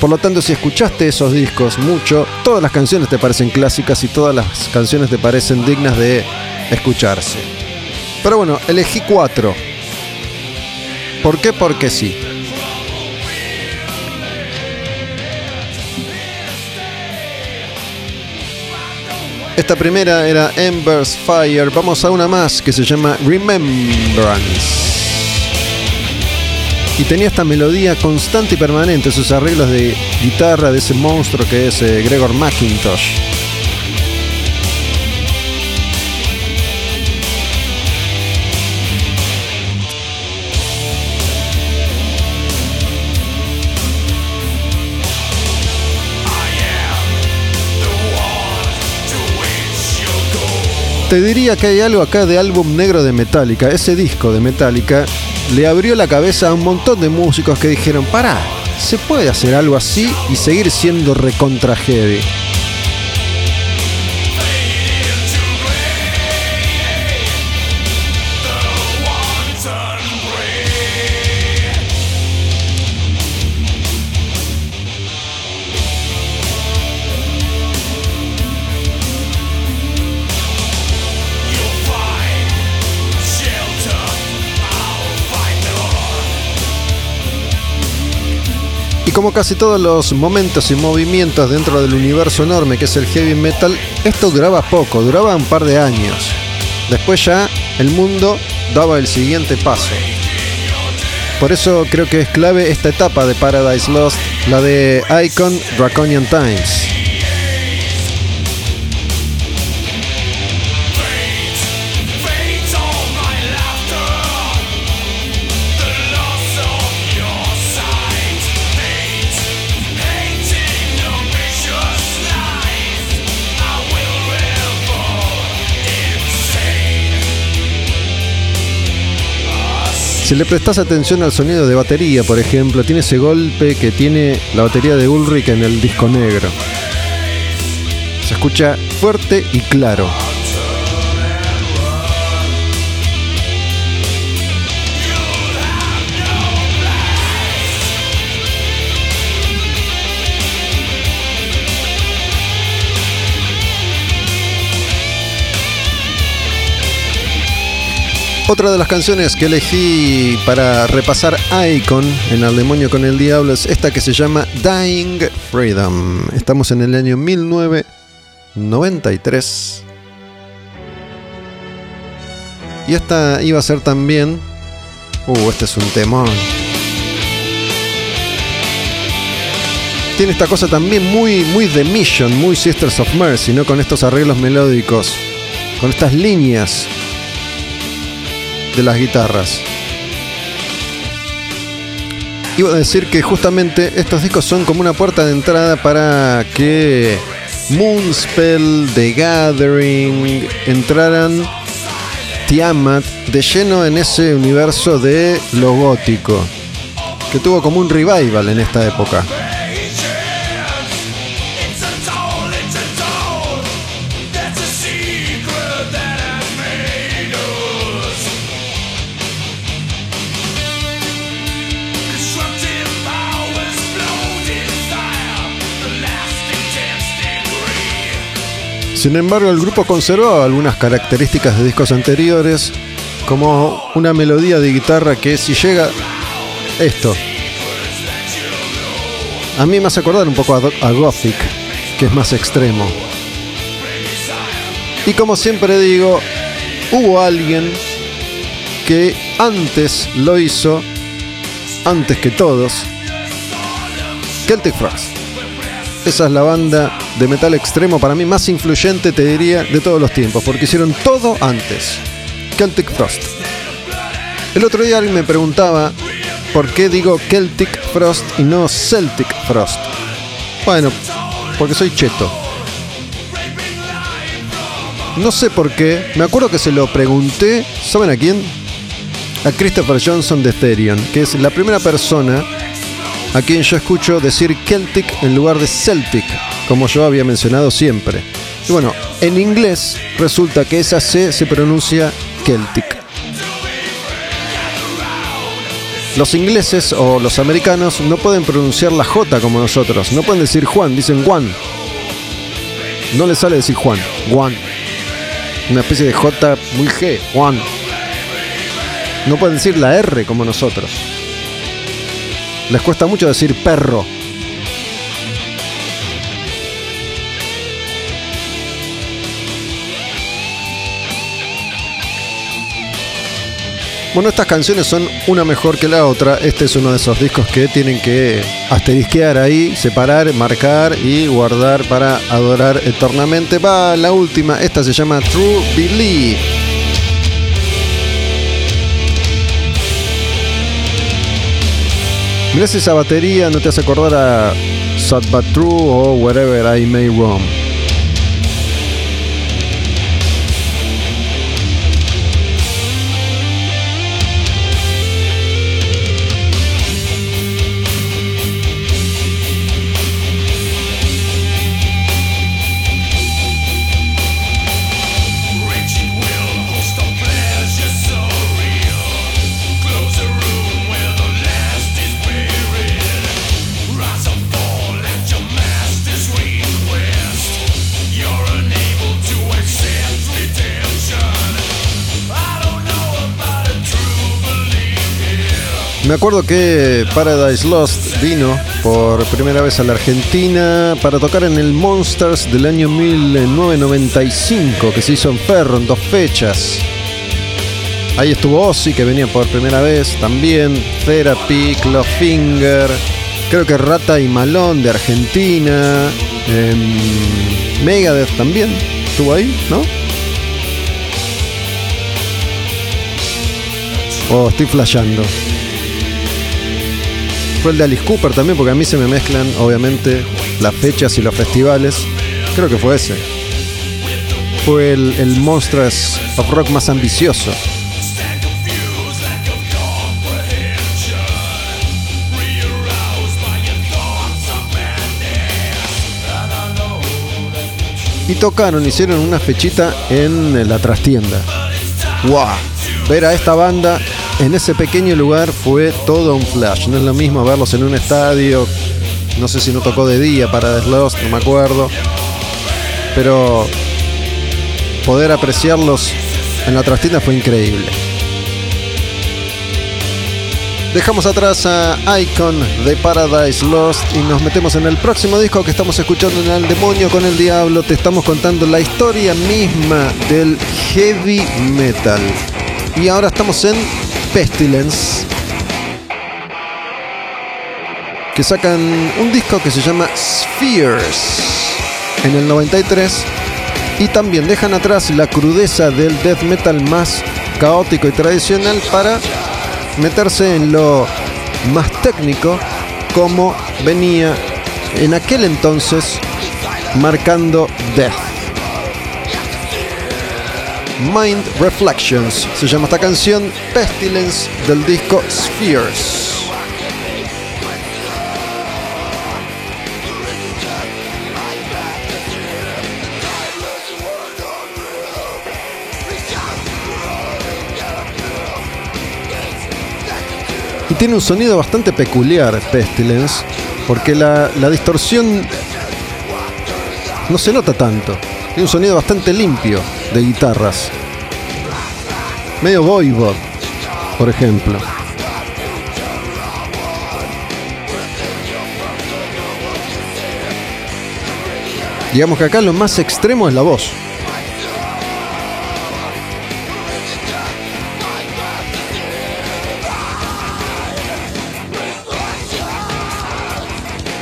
Por lo tanto, si escuchaste esos discos mucho, todas las canciones te parecen clásicas y todas las canciones te parecen dignas de escucharse. Pero bueno, elegí cuatro. ¿Por qué? Porque sí. Esta primera era Ember's Fire. Vamos a una más que se llama Remembrance. Y tenía esta melodía constante y permanente, sus arreglos de guitarra de ese monstruo que es eh, Gregor McIntosh. Te diría que hay algo acá de álbum negro de Metallica. Ese disco de Metallica le abrió la cabeza a un montón de músicos que dijeron, pará, se puede hacer algo así y seguir siendo recontra heavy. Como casi todos los momentos y movimientos dentro del universo enorme que es el heavy metal, esto duraba poco, duraba un par de años. Después ya el mundo daba el siguiente paso. Por eso creo que es clave esta etapa de Paradise Lost, la de Icon Draconian Times. Si le prestas atención al sonido de batería, por ejemplo, tiene ese golpe que tiene la batería de Ulrich en el disco negro. Se escucha fuerte y claro. Otra de las canciones que elegí para repasar Icon en Al Demonio con el Diablo es esta que se llama Dying Freedom. Estamos en el año 1993. Y esta iba a ser también... Uh, este es un temón. Tiene esta cosa también muy, muy The Mission, muy Sisters of Mercy, ¿no? Con estos arreglos melódicos, con estas líneas de las guitarras. Iba a decir que justamente estos discos son como una puerta de entrada para que Moonspell, The Gathering entraran Tiamat de lleno en ese universo de lo gótico, que tuvo como un revival en esta época. Sin embargo, el grupo conservó algunas características de discos anteriores, como una melodía de guitarra que si llega esto, a mí me hace acordar un poco a, Gothic, que es más extremo. Y como siempre digo, hubo alguien que antes lo hizo, antes que todos, Celtic Frost. Esa es la banda de metal extremo para mí más influyente, te diría, de todos los tiempos, porque hicieron todo antes. Celtic Frost. El otro día alguien me preguntaba por qué digo Celtic Frost y no Celtic Frost. Bueno, porque soy cheto. No sé por qué, me acuerdo que se lo pregunté, ¿saben a quién? A Christopher Johnson de Therion, que es la primera persona a quien yo escucho decir Celtic en lugar de Celtic, como yo había mencionado siempre. Y bueno, en inglés resulta que esa C se pronuncia Celtic. Los ingleses o los americanos no pueden pronunciar la J como nosotros, no pueden decir Juan, dicen Juan. No les sale decir Juan, Juan. Una especie de J muy G, Juan. No pueden decir la R como nosotros. Les cuesta mucho decir perro. Bueno, estas canciones son una mejor que la otra. Este es uno de esos discos que tienen que asterisquear ahí, separar, marcar y guardar para adorar eternamente. Va la última, esta se llama True Belief. Mirás esa batería, no te hace acordar a Sad But True o Wherever I May Roam. Me acuerdo que Paradise Lost vino por primera vez a la Argentina para tocar en el Monsters del año 1995, que se hizo en Ferro en dos fechas. Ahí estuvo Ozzy, que venía por primera vez también, Therapy, Clawfinger, creo que Rata y Malón de Argentina, em, Megadeth también, estuvo ahí, ¿no? Oh, estoy flasheando. Fue el de Alice Cooper también, porque a mí se me mezclan, obviamente, las fechas y los festivales. Creo que fue ese. Fue el, el of Rock más ambicioso. y tocaron, hicieron una fechita en la trastienda. ¡Wow! Ver a esta banda en ese pequeño lugar fue todo un flash. No es lo mismo verlos en un estadio. No sé si no tocó de día para Lost, no me acuerdo. Pero poder apreciarlos en la trastienda fue increíble. Dejamos atrás a Icon de Paradise Lost y nos metemos en el próximo disco que estamos escuchando en El Demonio con el Diablo. Te estamos contando la historia misma del heavy metal. Y ahora estamos en Pestilence, que sacan un disco que se llama Spheres en el 93 y también dejan atrás la crudeza del death metal más caótico y tradicional para meterse en lo más técnico como venía en aquel entonces marcando Death. Mind Reflections se llama esta canción Pestilence del disco Spheres. Y tiene un sonido bastante peculiar, Pestilence, porque la, la distorsión no se nota tanto. Tiene un sonido bastante limpio de guitarras. Medio voivod, por ejemplo. Digamos que acá lo más extremo es la voz.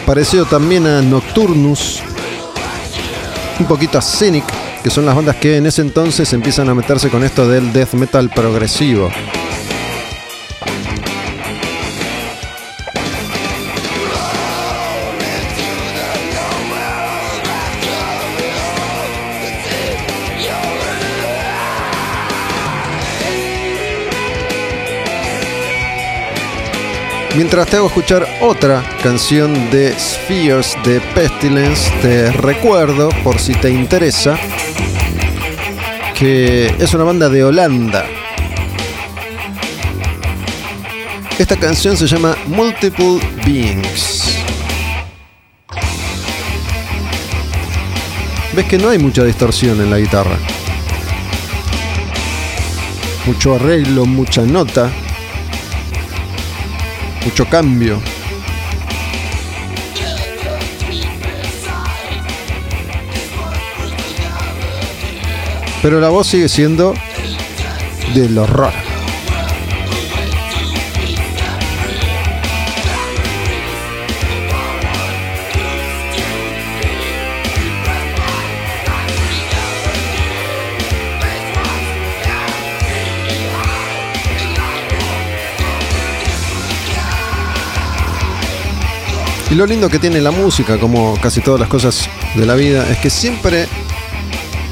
Parecido también a Nocturnus, un poquito a Cynic, que son las bandas que en ese entonces empiezan a meterse con esto del death metal progresivo. Mientras te hago escuchar otra canción de Spheres de Pestilence, te recuerdo, por si te interesa, que es una banda de Holanda. Esta canción se llama Multiple Beings. Ves que no hay mucha distorsión en la guitarra. Mucho arreglo, mucha nota, mucho cambio. Pero la voz sigue siendo del horror. Y lo lindo que tiene la música, como casi todas las cosas de la vida, es que siempre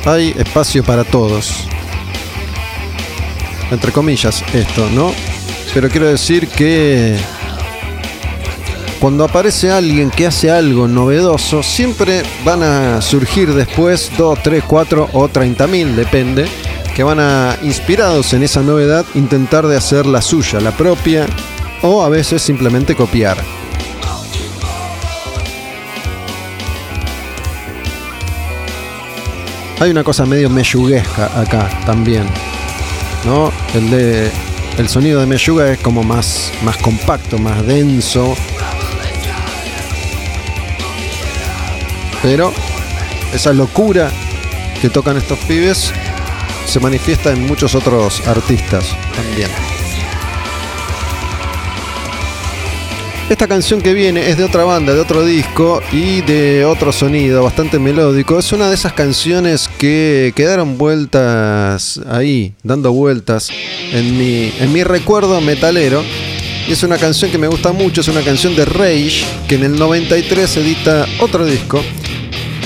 hay espacio para todos. Entre comillas, esto, ¿no? Pero quiero decir que cuando aparece alguien que hace algo novedoso, siempre van a surgir después 2, 3, 4 o 30 mil, depende, que van a, inspirados en esa novedad, intentar de hacer la suya, la propia, o a veces simplemente copiar. Hay una cosa medio meyuguesca acá también. ¿No? El de. El sonido de meyuga es como más, más compacto, más denso. Pero esa locura que tocan estos pibes se manifiesta en muchos otros artistas también. Esta canción que viene es de otra banda, de otro disco y de otro sonido bastante melódico. Es una de esas canciones que quedaron vueltas ahí, dando vueltas en mi, en mi recuerdo metalero. Y es una canción que me gusta mucho, es una canción de Rage, que en el 93 edita otro disco.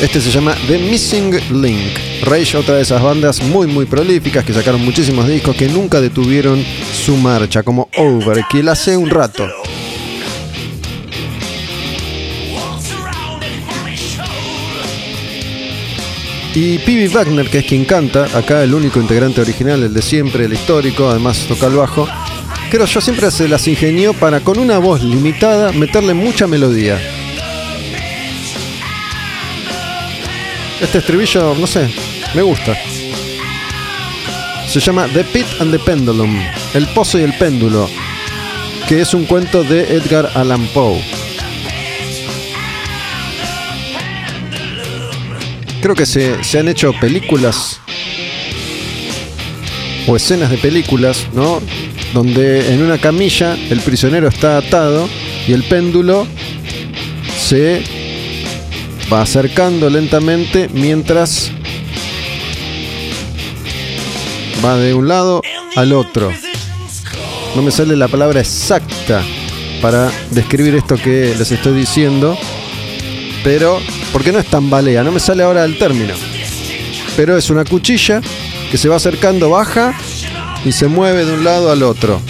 Este se llama The Missing Link. Rage, otra de esas bandas muy muy prolíficas que sacaron muchísimos discos que nunca detuvieron su marcha, como Overkill hace un rato. Y Pibi Wagner, que es quien canta, acá el único integrante original, el de siempre, el histórico, además toca el bajo, creo yo siempre se las ingenió para con una voz limitada meterle mucha melodía. Este estribillo, no sé, me gusta. Se llama The Pit and the Pendulum, El Pozo y el Péndulo, que es un cuento de Edgar Allan Poe. Creo que se, se han hecho películas o escenas de películas, ¿no? Donde en una camilla el prisionero está atado y el péndulo se va acercando lentamente mientras va de un lado al otro. No me sale la palabra exacta para describir esto que les estoy diciendo, pero porque no es tambalea, no me sale ahora el término. Pero es una cuchilla que se va acercando, baja y se mueve de un lado al otro.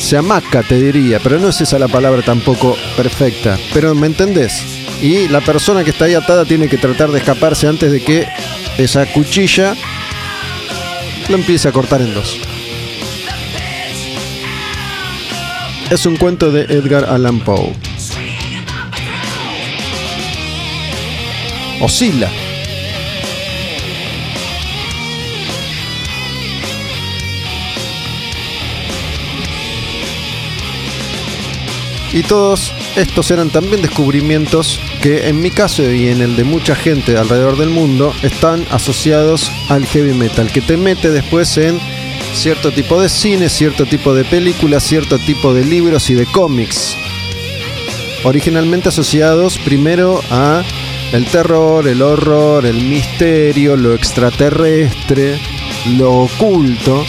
Se amaca, te diría, pero no es esa la palabra tampoco perfecta. Pero me entendés. Y la persona que está ahí atada tiene que tratar de escaparse antes de que esa cuchilla lo empiece a cortar en dos. Es un cuento de Edgar Allan Poe. Oscila. Y todos estos eran también descubrimientos que en mi caso y en el de mucha gente alrededor del mundo están asociados al heavy metal, que te mete después en cierto tipo de cine, cierto tipo de películas, cierto tipo de libros y de cómics. Originalmente asociados primero a el terror, el horror, el misterio, lo extraterrestre, lo oculto.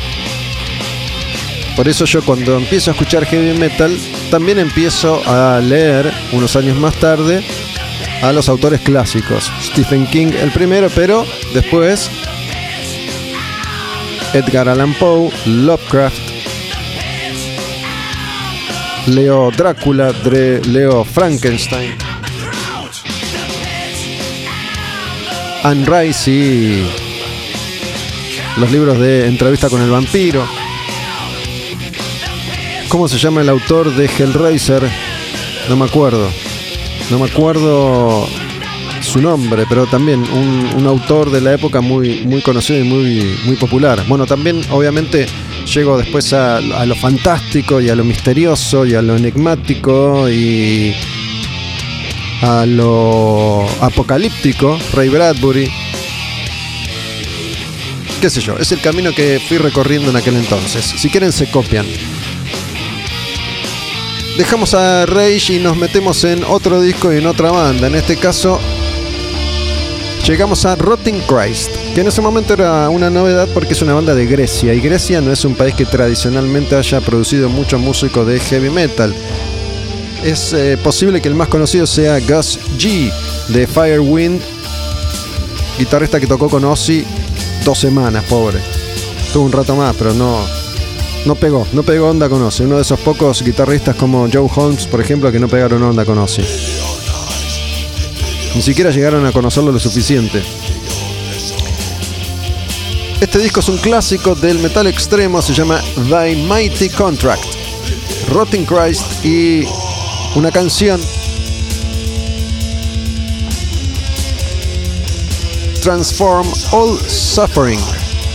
Por eso yo cuando empiezo a escuchar heavy metal, también empiezo a leer unos años más tarde a los autores clásicos. Stephen King el primero, pero después Edgar Allan Poe, Lovecraft, leo Drácula, leo Frankenstein, Anne Rice y los libros de Entrevista con el vampiro. ¿Cómo se llama el autor de Hellraiser? No me acuerdo. No me acuerdo su nombre, pero también un, autor de la época muy, muy conocido y muy, muy popular. Bueno, también obviamente llego después a, a, lo fantástico y a lo misterioso y a lo enigmático y a lo apocalíptico, Ray Bradbury. Qué sé yo, es el camino que fui recorriendo en aquel entonces. Si quieren se copian. Dejamos a Rage y nos metemos en otro disco y en otra banda. En este caso llegamos a Rotting Christ, que en ese momento era una novedad porque es una banda de Grecia y Grecia no es un país que tradicionalmente haya producido muchos músicos de heavy metal. Es eh, posible que el más conocido sea Gus G de Firewind, guitarrista que tocó con Ozzy dos semanas, pobre. Tuvo un rato más, pero no, no pegó, no pegó onda con Ozzy. Uno de esos pocos guitarristas como Joe Holmes, por ejemplo, que no pegaron onda con Ozzy. Ni siquiera llegaron a conocerlo lo suficiente. Este disco es un clásico del metal extremo, se llama Thy Mighty Contract. Rotting Christ y una canción Transform All Suffering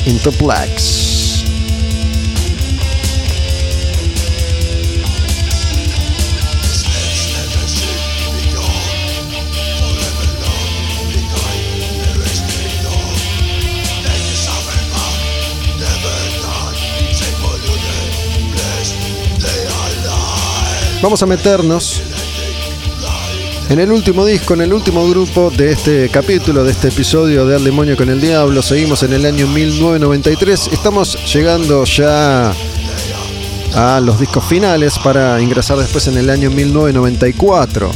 into Plagues. Vamos a meternos en el último disco, en el último grupo de este capítulo, de este episodio de Al Demonio con el Diablo. Seguimos en el año 1993. Estamos llegando ya a los discos finales para ingresar después en el año 1994.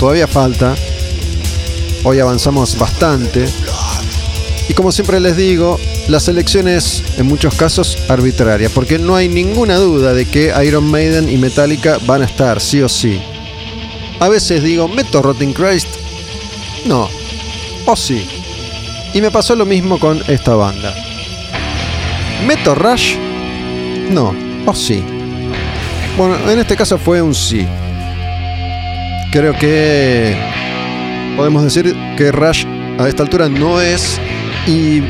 Todavía falta. Hoy avanzamos bastante. Y como siempre les digo, la selección es en muchos casos arbitraria, porque no hay ninguna duda de que Iron Maiden y Metallica van a estar, sí o sí. A veces digo, meto Rotting Christ No. O sí. Y me pasó lo mismo con esta banda. ¿Meto Rush? No. O sí. Bueno, en este caso fue un sí. Creo que podemos decir que Rush a esta altura no es y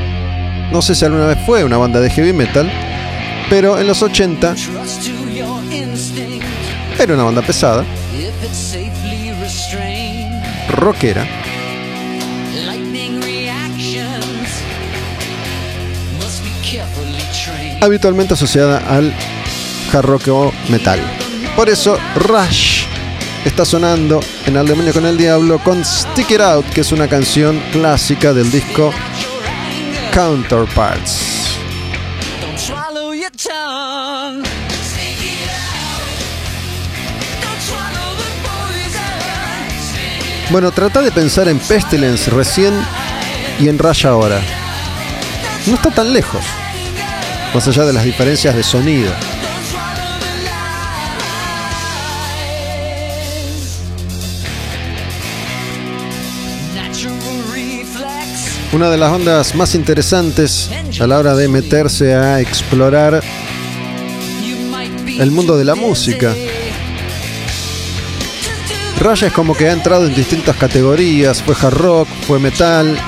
no sé si alguna vez fue una banda de heavy metal, pero en los 80 era una banda pesada, rockera, habitualmente asociada al hard rock o metal. Por eso Rush está sonando en Al Demonio con el Diablo con Stick It Out, que es una canción clásica del disco Counterparts. Bueno, trata de pensar en Pestilence recién y en Rush ahora. No está tan lejos, más allá de las diferencias de sonido. Una de las bandas más interesantes a la hora de meterse a explorar el mundo de la música. Rush es como que ha entrado en distintas categorías, fue hard rock, fue metal,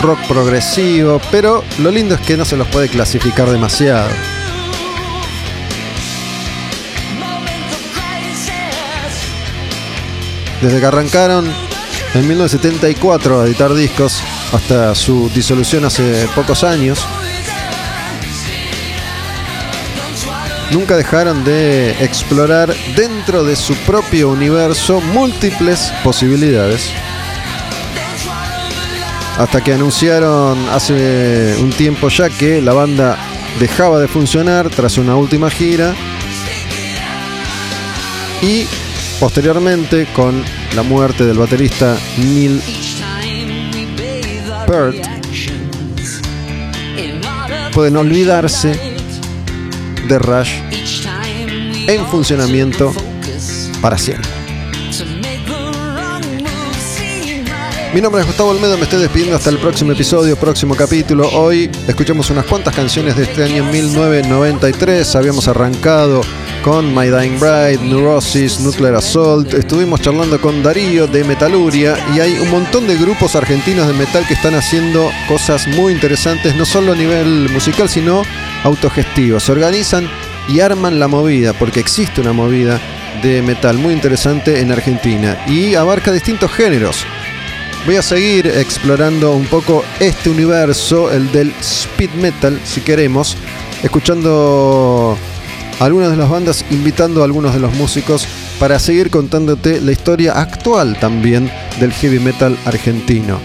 rock progresivo, pero lo lindo es que no se los puede clasificar demasiado. Desde que arrancaron en 1974 a editar discos hasta su disolución hace pocos años, nunca dejaron de explorar dentro de su propio universo múltiples posibilidades. Hasta que anunciaron hace un tiempo ya que la banda dejaba de funcionar tras una última gira. Y posteriormente, con la muerte del baterista Neil Pueden olvidarse de Rush en funcionamiento para siempre. Mi nombre es Gustavo Olmedo, me estoy despidiendo hasta el próximo episodio, próximo capítulo. Hoy escuchamos unas cuantas canciones de este año 1993. Habíamos arrancado con My Dying Bride, Neurosis, Nuclear Assault. Estuvimos charlando con Darío de Metaluria y hay un montón de grupos argentinos de metal que están haciendo cosas muy interesantes, no solo a nivel musical, sino autogestivos. Se organizan y arman la movida, porque existe una movida de metal muy interesante en Argentina y abarca distintos géneros. Voy a seguir explorando un poco este universo, el del speed metal, si queremos, escuchando algunas de las bandas, invitando a algunos de los músicos para seguir contándote la historia actual también del heavy metal argentino.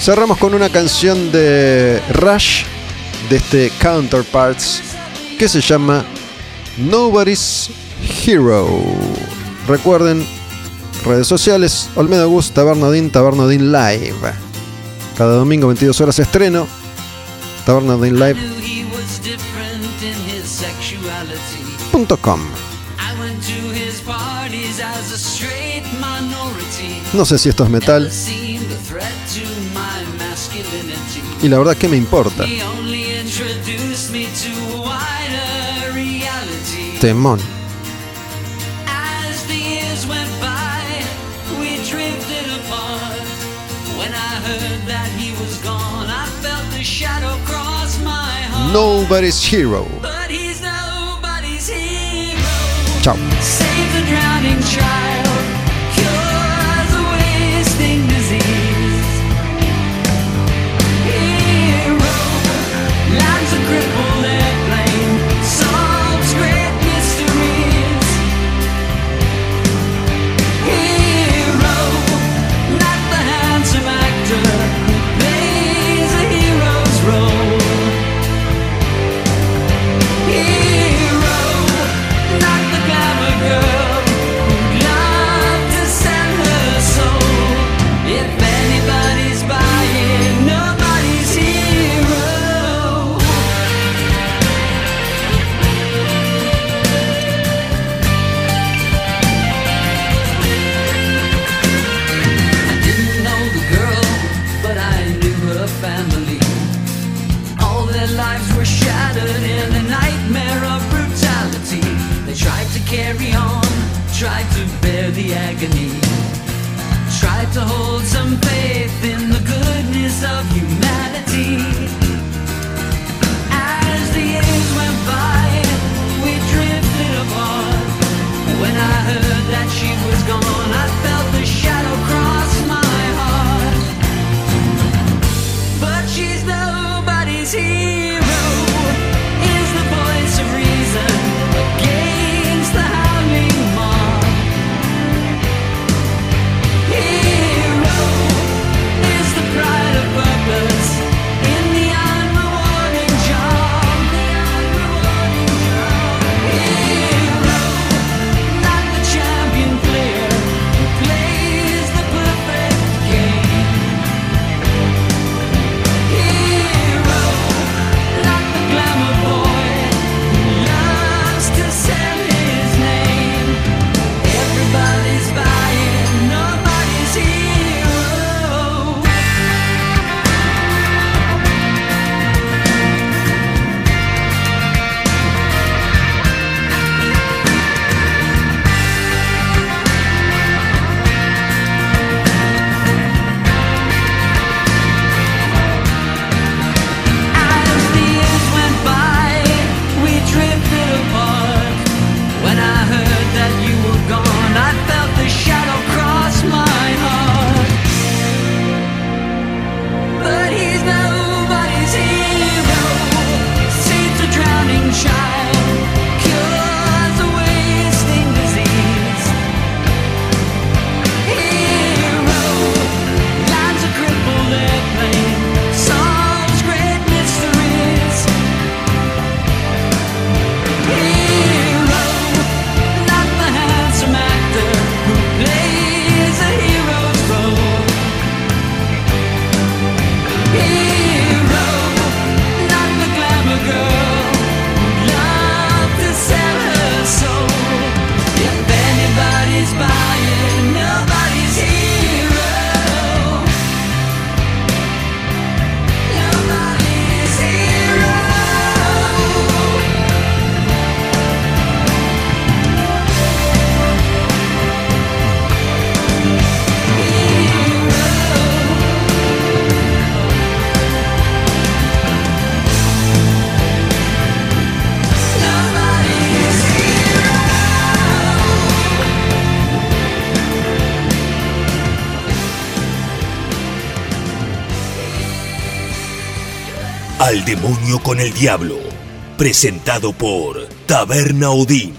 Cerramos con una canción de Rush, de este Counterparts, que se llama Nobody's Hero. Recuerden, redes sociales, Olmedo Gus, Tabernadín, Tabernadín Live. Cada domingo 22 horas estreno, Tabernadín Live. No sé si esto es metal. Y la verdad que me importa. Temón. Nobody's hero. Save the drowning child. Al demonio con el diablo, presentado por Taberna Odín.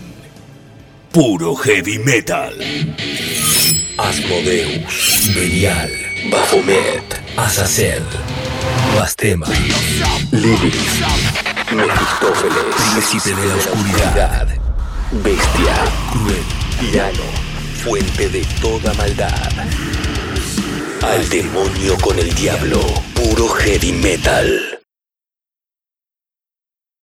Puro heavy metal. Asmodeus, Belial, Baphomet, Azazel, Bastema, Lilith, Mephistófeles, Príncipe de la Oscuridad, Bestia, Cruel, Tirano, Fuente de toda maldad. Al demonio con el diablo, puro heavy metal.